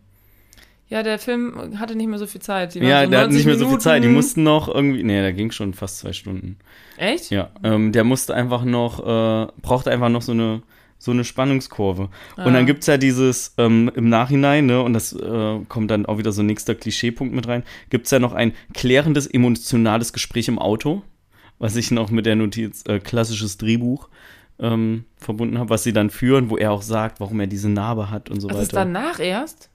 Ja, der Film hatte nicht mehr so viel Zeit. Ja, so der hat 90 nicht mehr so viel Minuten. Zeit. Die mussten noch irgendwie, nee, da ging schon fast zwei Stunden. Echt? Ja, ähm, der musste einfach noch, äh, brauchte einfach noch so eine, so eine Spannungskurve. Und Ah. dann gibt's ja dieses ähm, im Nachhinein, ne, und das äh, kommt dann auch wieder so nächster Klischeepunkt mit rein, gibt's ja noch ein klärendes, emotionales Gespräch im Auto, was ich noch mit der Notiz äh, klassisches Drehbuch ähm, verbunden habe, was sie dann führen, wo er auch sagt, warum er diese Narbe hat und so Das weiter. ist danach erst?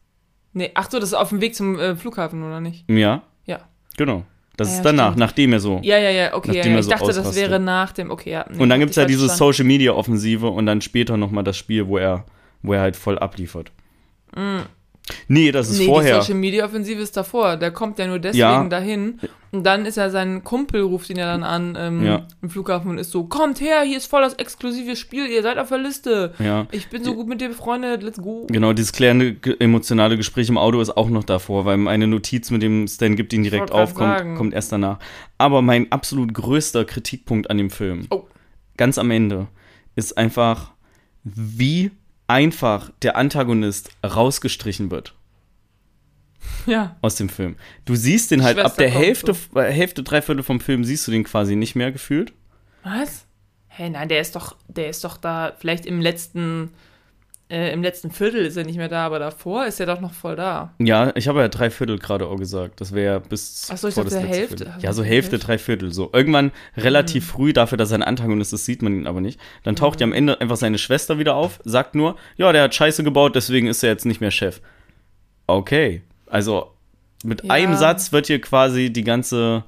Nee, ach so, das ist auf dem Weg zum äh, Flughafen, oder nicht? ja, Ja. genau. Das Ja, ist danach, stimmt. nachdem er so. Ja, ja, ja, okay. Ja, ja. Ich so dachte, das ausrastet. wäre nach dem, okay, ja. nee, Und dann gibt's ich ja diese. Social Media Offensive und dann später nochmal das Spiel, wo er, wo er halt voll abliefert. Nee, das ist. Nee, vorher. die Social Media Offensive ist davor. Der kommt ja nur deswegen Ja. dahin. Und dann ist ja sein Kumpel, ruft ihn ja dann an ähm, Ja. im Flughafen und ist so: Kommt her, hier ist voll das exklusive Spiel, ihr seid auf der Liste. ja. Ich bin so gut mit dir befreundet, let's go. Genau, dieses klärende emotionale Gespräch im Auto ist auch noch davor, weil eine Notiz mit dem Stan gibt ihn direkt auf, kommt, kommt erst danach. Aber mein absolut größter Kritikpunkt an dem Film, Oh. ganz am Ende, ist einfach, wie einfach der Antagonist rausgestrichen wird Ja. aus dem Film. Du siehst den halt ab Schwester der kommt Hälfte, äh, Hälfte, Dreiviertel vom Film siehst du den quasi nicht mehr gefühlt. Was? Hey, nein, der ist doch, der ist doch da, vielleicht im letzten, äh, im letzten Viertel ist er nicht mehr da, aber davor ist er doch noch voll da. Ja, ich habe ja drei Viertel gerade auch gesagt. Das wäre bis Ach so, ich vor dachte, das letzte Hälfte. Viertel. Also Ja, so Hälfte, Hälfte. drei Viertel. So irgendwann relativ früh dafür, dass er ein Antagonist ist, sieht man ihn aber nicht. Dann taucht ja am Ende einfach seine Schwester wieder auf, sagt nur, ja, der hat Scheiße gebaut, deswegen ist er jetzt nicht mehr Chef. Okay, also mit Ja. einem Satz wird hier quasi die ganze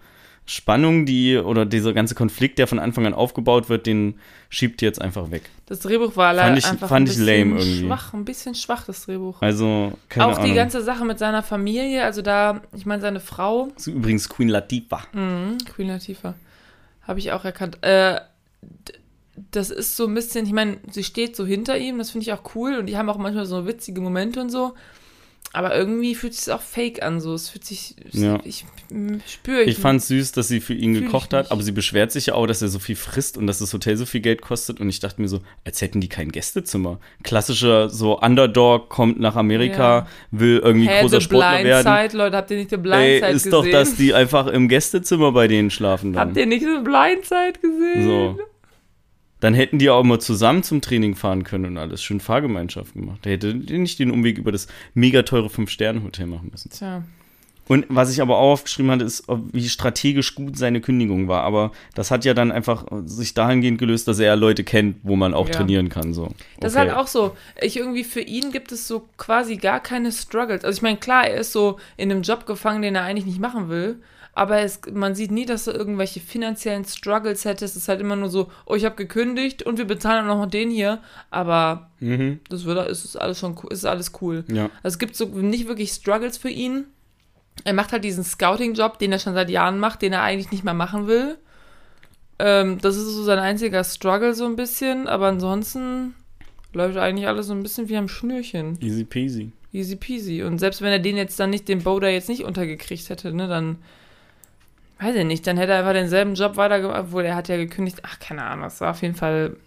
Spannung, die oder dieser ganze Konflikt, der von Anfang an aufgebaut wird, den schiebt jetzt einfach weg. Das Drehbuch war Fand leider ich- einfach fand ein bisschen schwach, ein bisschen schwach, das Drehbuch. Also, keine Auch Ahnung. die ganze Sache mit seiner Familie, also da, ich meine, seine Frau, Das ist übrigens Queen Latifah. Mhm, Queen Latifah. Habe ich auch erkannt. Äh, das ist so ein bisschen, ich meine, sie steht so hinter ihm, das finde ich auch cool und die haben auch manchmal so witzige Momente und so. Aber irgendwie fühlt es sich auch fake an, so. Es fühlt sich, Ja. ich m, spüre Ich fand süß, dass sie für ihn ich gekocht hat, aber sie beschwert sich ja auch, dass er so viel frisst und dass das Hotel so viel Geld kostet. Und ich dachte mir so, als hätten die kein Gästezimmer. Klassischer so Underdog kommt nach Amerika, Ja. will irgendwie Hä, großer Sportler werden. Side, Leute, habt ihr nicht The Blind Ey, Side ist gesehen? doch, dass die einfach im Gästezimmer bei denen schlafen dann. Habt ihr nicht The Blind Side gesehen? So. Dann hätten die auch immer zusammen zum Training fahren können und alles. Schön Fahrgemeinschaft gemacht. Da hätte die nicht den Umweg über das mega teure Fünf-Sterne-Hotel machen müssen. Tja. Und was ich aber auch aufgeschrieben hatte, ist, wie strategisch gut seine Kündigung war. Aber das hat ja dann einfach sich dahingehend gelöst, dass er ja Leute kennt, wo man auch Ja. trainieren kann. So. Das Okay. ist halt auch so. Ich irgendwie für ihn gibt es so quasi gar keine Struggles. Also ich meine, klar, er ist so in einem Job gefangen, den er eigentlich nicht machen will. Aber es, man sieht nie, dass er irgendwelche finanziellen Struggles hätte. Es ist halt immer nur so, oh, ich habe gekündigt und wir bezahlen auch noch den hier. Aber Mhm. das wird, ist alles schon, cool- es ist alles cool. Ja. Also es gibt so nicht wirklich Struggles für ihn. Er macht halt diesen Scouting-Job, den er schon seit Jahren macht, den er eigentlich nicht mehr machen will. Ähm, das ist so sein einziger Struggle so ein bisschen, aber ansonsten läuft eigentlich alles so ein bisschen wie am Schnürchen. Easy peasy. Easy peasy. Und selbst wenn er den jetzt dann nicht, den Boulder jetzt nicht untergekriegt hätte, ne, dann weiß ich nicht, dann hätte er einfach denselben Job weitergemacht, obwohl er hat ja gekündigt. Ach, keine Ahnung, das war auf jeden Fall,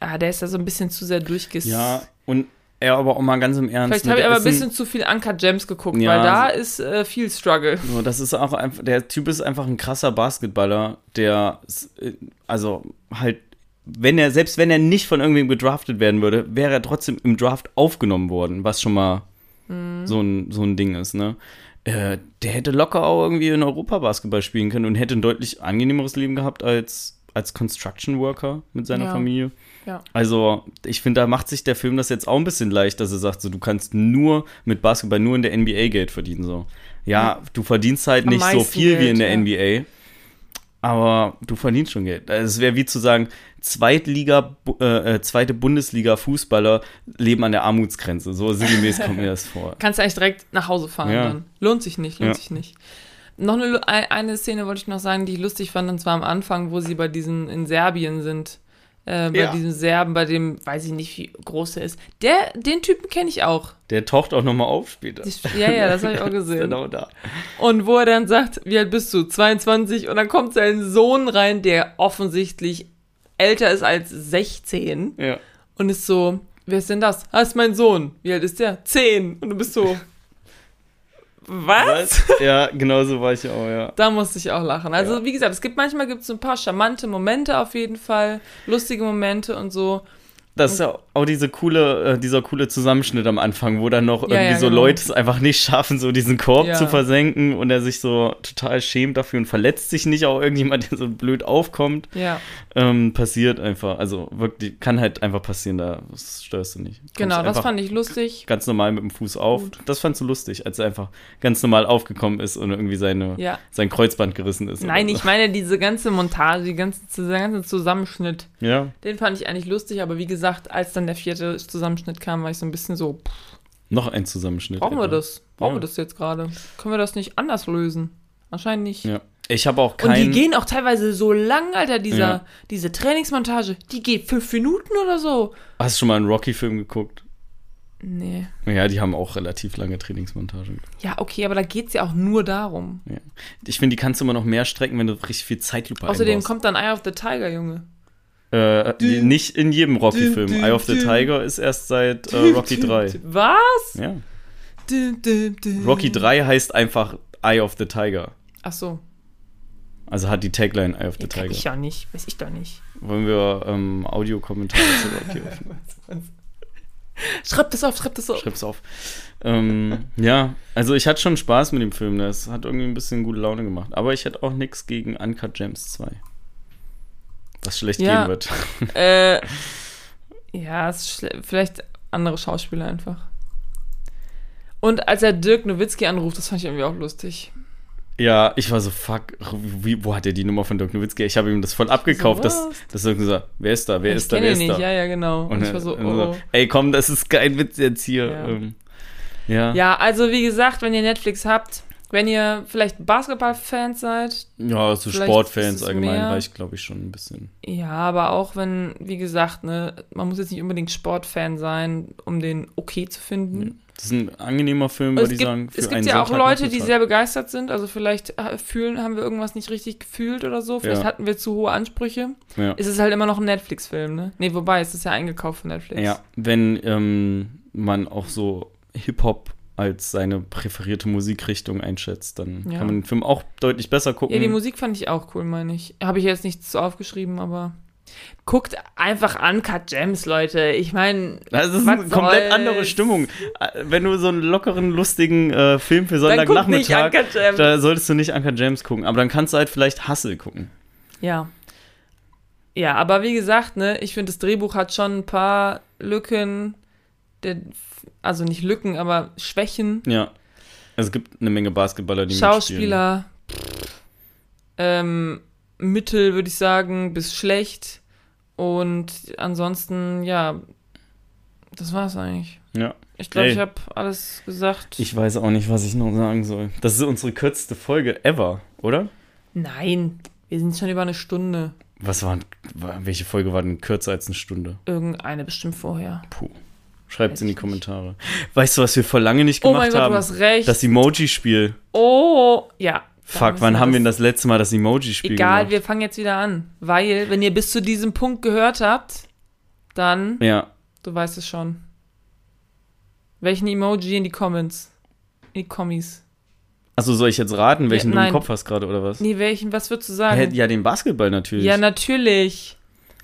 ah, der ist da so ein bisschen zu sehr durchges... Ja, und er aber auch mal ganz im Ernst. Vielleicht ne, habe ich aber ein bisschen zu viel Uncut Gems geguckt, Ja, weil da ist äh, viel Struggle. So, das ist auch einfach, der Typ ist einfach ein krasser Basketballer, der, äh, also halt, wenn er, selbst wenn er nicht von irgendwem gedraftet werden würde, wäre er trotzdem im Draft aufgenommen worden, was schon mal so, ein, so ein Ding ist, ne? Äh, der hätte locker auch irgendwie in Europa Basketball spielen können und hätte ein deutlich angenehmeres Leben gehabt als, als Construction Worker mit seiner Ja. Familie. Ja. Also, ich finde, da macht sich der Film das jetzt auch ein bisschen leicht, dass er sagt, so, du kannst nur mit Basketball nur in der NBA Geld verdienen. So. Ja, du verdienst halt Am nicht so viel wie Geld, in der ja. NBA, aber du verdienst schon Geld. Also, Es wäre wie zu sagen, Zweitliga, äh, äh, zweite Bundesliga-Fußballer leben an der Armutsgrenze. So sinngemäß kommt mir das vor. *laughs* Kannst du eigentlich direkt nach Hause fahren Ja. dann. Lohnt sich nicht, lohnt Ja. sich nicht. Noch eine, eine Szene wollte ich noch sagen, die ich lustig fand, und zwar am Anfang, wo sie bei diesen in Serbien sind. Äh, bei Ja. diesem Serben, bei dem, weiß ich nicht, wie groß er ist. Der, den Typen kenne ich auch. Der taucht auch nochmal auf später. Ja, ja, das habe ich auch *laughs* gesehen. Genau da. Und wo er dann sagt, wie alt bist du? 22. Und dann kommt sein Sohn rein, der offensichtlich älter ist als 16. Ja. Und ist so, wer ist denn das? Ah, ist mein Sohn. Wie alt ist der? 10. Und du bist so, was? Was? Ja, genau so war ich auch, ja. Da musste ich auch lachen. Also, Ja. wie gesagt, es gibt manchmal gibt es ein paar charmante Momente auf jeden Fall, lustige Momente und so. Das ist ja auch diese coole, äh, dieser coole Zusammenschnitt am Anfang, wo dann noch Ja, irgendwie ja, so genau. Leute es einfach nicht schaffen, so diesen Korb Ja. zu versenken und er sich so total schämt dafür und verletzt sich nicht auch irgendjemand, der so blöd aufkommt. Ja, Ähm, passiert einfach. Also wirklich, kann halt einfach passieren, da störst du nicht. Kommst genau, das fand ich lustig. ganz normal mit dem Fuß auf. Das fandst du lustig, als er einfach ganz normal aufgekommen ist und irgendwie seine, Ja. sein Kreuzband gerissen ist. Nein, ich meine diese ganze Montage, die ganze, dieser ganze Zusammenschnitt, so. Ja, den fand ich eigentlich lustig, aber wie gesagt, als dann der vierte Zusammenschnitt kam, war ich so ein bisschen so, pff, noch ein Zusammenschnitt. brauchen wir etwa. das? Brauchen Ja. wir das jetzt gerade? Können wir das nicht anders lösen? Anscheinend nicht. Ja. Ich habe auch Und kein. die gehen auch teilweise so lang, Alter, dieser, Ja. diese Trainingsmontage, die geht fünf Minuten oder so. Hast du schon mal einen Rocky-Film geguckt? Nee. Ja, die haben auch relativ lange Trainingsmontagen. Ja, okay, aber da geht es ja auch nur darum. Ja. Ich finde, die kannst du immer noch mehr strecken, wenn du richtig viel Zeitlupe Außerdem einbaust. kommt dann Eye of the Tiger, Junge. Äh, Dün, nicht in jedem Rocky-Film. dün, Eye of the dün. Tiger ist erst seit äh, Rocky 3. Was? Ja. Dün, dün, dün. Rocky 3 heißt einfach Eye of the Tiger. Ach so. Also hat die Tagline Eye of the Ja, kenn Tiger. ich ja nicht. Weiß ich doch nicht. Wollen wir ähm, Audiokommentare zu Rocky *laughs* öffnen? Schreib das auf, schreib das auf. Schreib's auf. Ähm, ja, also ich hatte schon Spaß mit dem Film. Das hat irgendwie ein bisschen gute Laune gemacht. Aber ich hätte auch nichts gegen Uncut Gems 2. Was schlecht Ja. gehen wird. äh, *laughs* ja, es vielleicht andere Schauspieler einfach. Und als er Dirk Nowitzki anruft, das fand ich irgendwie auch lustig. Ja, ich war so, fuck, wie, wo hat er die Nummer von Dirk Nowitzki? Ich habe ihm das voll abgekauft, So, dass, dass er gesagt wer ist da, wer ich ist da, kenne wer ihn ist nicht, da? ja, ja, genau. Und, ich er- war so, und oh. so, ey, komm, das ist kein Witz jetzt hier. Ja. Ähm, ja. Ja, also wie gesagt, wenn ihr Netflix habt, wenn ihr vielleicht Basketball-Fans seid, Ja, so Sportfans allgemein mehr- war ich, glaube ich, schon ein bisschen. ja, aber auch wenn, wie gesagt, ne, man muss jetzt nicht unbedingt Sportfan sein, um den okay zu finden. Das ist ein angenehmer Film, Es würde ich gibt, sagen. Es gibt ja auch Leute, die sehr begeistert sind. Also vielleicht äh, fühlen, haben wir irgendwas nicht richtig gefühlt oder so. Vielleicht Ja. hatten wir zu hohe Ansprüche. Ja. Es ist halt immer noch ein Netflix-Film, ne? Nee, wobei, es ist ja eingekauft von Netflix. Ja, wenn ähm, man auch so Hip-Hop als seine präferierte Musikrichtung einschätzt, dann Ja. kann man den Film auch deutlich besser gucken. Ja, die Musik fand ich auch cool, meine ich. Habe ich jetzt nichts so aufgeschrieben, aber guckt einfach Uncut Gems, Leute. Ich meine, das ist eine komplett andere Stimmung. Äh, Wenn du so einen lockeren, lustigen äh, Film für Sonntagnachmittag, Uncut Gems. da solltest du nicht Anker James gucken. Aber dann kannst du halt vielleicht Hustle gucken. Ja. Ja, aber wie gesagt, ne, ich finde, das Drehbuch hat schon ein paar Lücken, der, also nicht Lücken, aber Schwächen. Ja. Also es gibt eine Menge Basketballer, die Schauspieler, ähm, Mittel, würde ich sagen, bis schlecht. Und ansonsten, ja, das war's eigentlich. Ja. Ich glaube, ich habe alles gesagt. Ich weiß auch nicht, was ich noch sagen soll. Das ist unsere kürzeste Folge ever, oder? Nein, wir sind schon über eine Stunde. Was waren, war, welche Folge war denn kürzer als eine Stunde? Irgendeine bestimmt vorher. Puh. Schreibt's Weiß in die. Kommentare. Weißt du, was wir vor lange nicht Oh gemacht mein Gott, haben? du hast recht. Das Emoji-Spiel. oh, ja. Fuck, wann haben wir denn das- letzte Mal das Emoji-Spiel Egal, gemacht? wir fangen jetzt wieder an. Weil, wenn ihr bis zu diesem Punkt gehört habt, dann, ja, du weißt es schon. Welchen Emoji in die Comments? In die Kommis. also soll ich jetzt raten, welchen du nein. im Kopf hast gerade oder was? Nee, welchen, was würdest du sagen? ja, den Basketball natürlich. Ja, natürlich.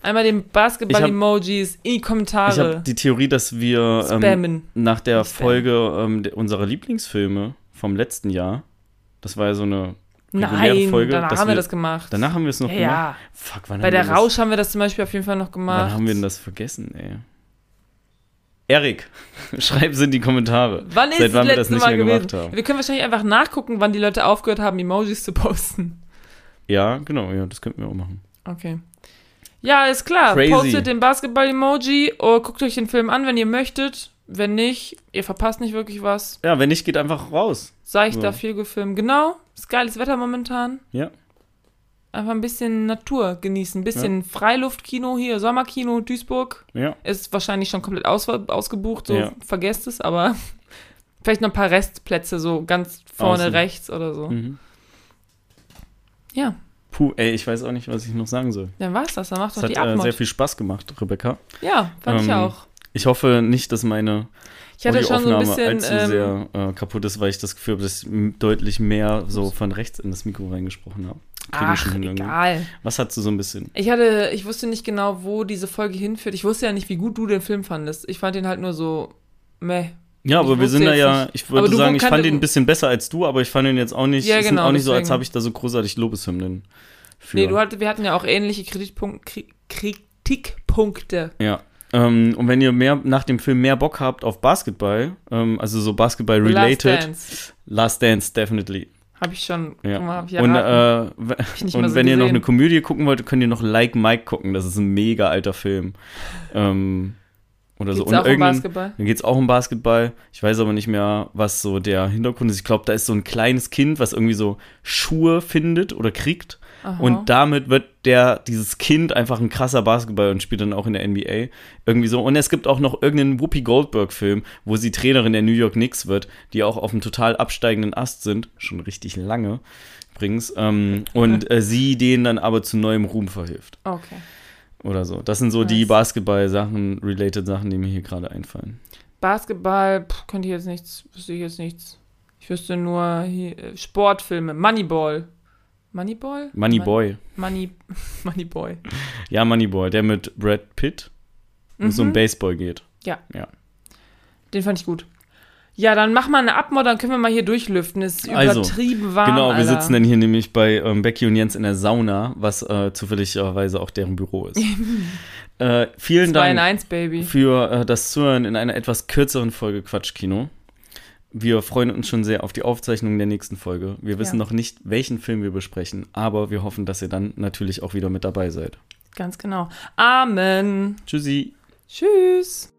Einmal den Basketball-Emojis in die ich Kommentare habe die Theorie, dass wir ähm, spammen. nach der. Folge ähm, unserer Lieblingsfilme vom letzten Jahr, das war ja so eine Nein, Folge, danach haben wir wir- das gemacht. Danach haben wir es noch ja, gemacht. ja. Fuck, wann Bei haben der wir das- Rausch haben wir das zum Beispiel auf jeden Fall noch gemacht. Wann haben wir denn das vergessen, ey? Erik, *laughs* schreib's in die Kommentare. Wann ist Seit wann das wir das nicht Mal mehr gewesen? gemacht haben. Wir können wahrscheinlich einfach nachgucken, wann die Leute aufgehört haben, Emojis zu posten. Ja, genau, ja, das könnten wir auch machen. Okay. Ja, ist klar. Crazy. Postet den Basketball-Emoji oder guckt euch den Film an, wenn ihr möchtet. Wenn nicht, ihr verpasst nicht wirklich was. Ja, wenn nicht, geht einfach raus. Seichter Ja. Feelgood-Film. Genau. Ist geiles Wetter momentan. Ja. Einfach ein bisschen Natur genießen. Ein bisschen Freiluftkino hier, Sommerkino, Duisburg. Ja. Ist wahrscheinlich schon komplett aus, ausgebucht, so Ja. vergesst es, aber *laughs* vielleicht noch ein paar Restplätze, so ganz vorne Außen. rechts oder so. Mhm. Ja, Puh, ey, ich weiß auch nicht, was ich noch sagen soll. dann war's das. Dann macht Es doch hat die äh, Abmod. sehr viel Spaß gemacht, Rebecca. ja, fand ich Ähm, auch. Ich hoffe nicht, dass meine Ich hatte schon so ein bisschen. allzu Ähm, sehr äh, kaputt ist, weil ich das Gefühl habe, dass ich deutlich mehr so von rechts in das Mikro reingesprochen habe. Wir ach, egal. Was hast du so ein bisschen? Ich hatte, ich wusste nicht genau, wo diese Folge hinführt. Ich wusste ja nicht, wie gut du den Film fandest. Ich fand ihn halt nur so meh. Ja, Ich aber wir wusste sind da ja, ich würde du sagen, ich fand ihn ein bisschen besser als du, aber ich fand ihn jetzt auch nicht, Ja, genau, auch nicht so, als habe ich da so großartig Lobeshymnen für. Nee, du hatt, wir hatten ja auch ähnliche Kritikpunk Kri Kritikpunkte. Ja. Ähm, und wenn ihr mehr nach dem Film mehr Bock habt auf Basketball, ähm, also so Basketball Last related, Dance. Last Dance, definitely. Habe ich schon. Ja. mal, hab ich und äh, ich und so wenn ihr noch gesehen. eine Komödie gucken wollt, könnt ihr noch Like Mike gucken. Das ist ein mega alter Film. Ähm, oder so. Geht's auch um Basketball? Dann geht es auch um Basketball. Ich weiß aber nicht mehr, was so der Hintergrund ist. Ich glaube, da ist so ein kleines Kind, was irgendwie so Schuhe findet oder kriegt. Aha. Und damit wird der, dieses Kind einfach ein krasser Basketball und spielt dann auch in der NBA. Irgendwie so. Und es gibt auch noch irgendeinen Whoopi Goldberg-Film, wo sie Trainerin der New York Knicks wird, die auch auf einem total absteigenden Ast sind. Schon richtig lange übrigens. Ähm, und äh, sie denen dann aber zu neuem Ruhm verhilft. Okay. Oder so. Das sind so die Nice. Basketball-Sachen, related Sachen, die mir hier gerade einfallen. Basketball, pff, könnte ich jetzt nichts, wüsste ich jetzt nichts. Ich wüsste nur hier, äh, Sportfilme. Moneyball. Moneyball? Money Mon- Boy. Money, *laughs* Moneyboy. Ja, Money Boy, der mit Brad Pitt, wo es um Mhm. Baseball geht. Den fand ich gut. Ja, dann mach mal eine Abmod, dann können wir mal hier durchlüften. Es ist Also, übertrieben warm. genau, wir Alter. sitzen dann hier nämlich bei ähm, Becky und Jens in der Sauna, was äh, zufälligerweise auch deren Büro ist. *laughs* äh, vielen Dank eins, Baby. für äh, das Zuhören in einer etwas kürzeren Folge Quatschkino. Wir freuen uns schon sehr auf die Aufzeichnung der nächsten Folge. Wir wissen ja. noch nicht, welchen Film wir besprechen, aber wir hoffen, dass ihr dann natürlich auch wieder mit dabei seid. Ganz genau. Amen. Tschüssi. Tschüss.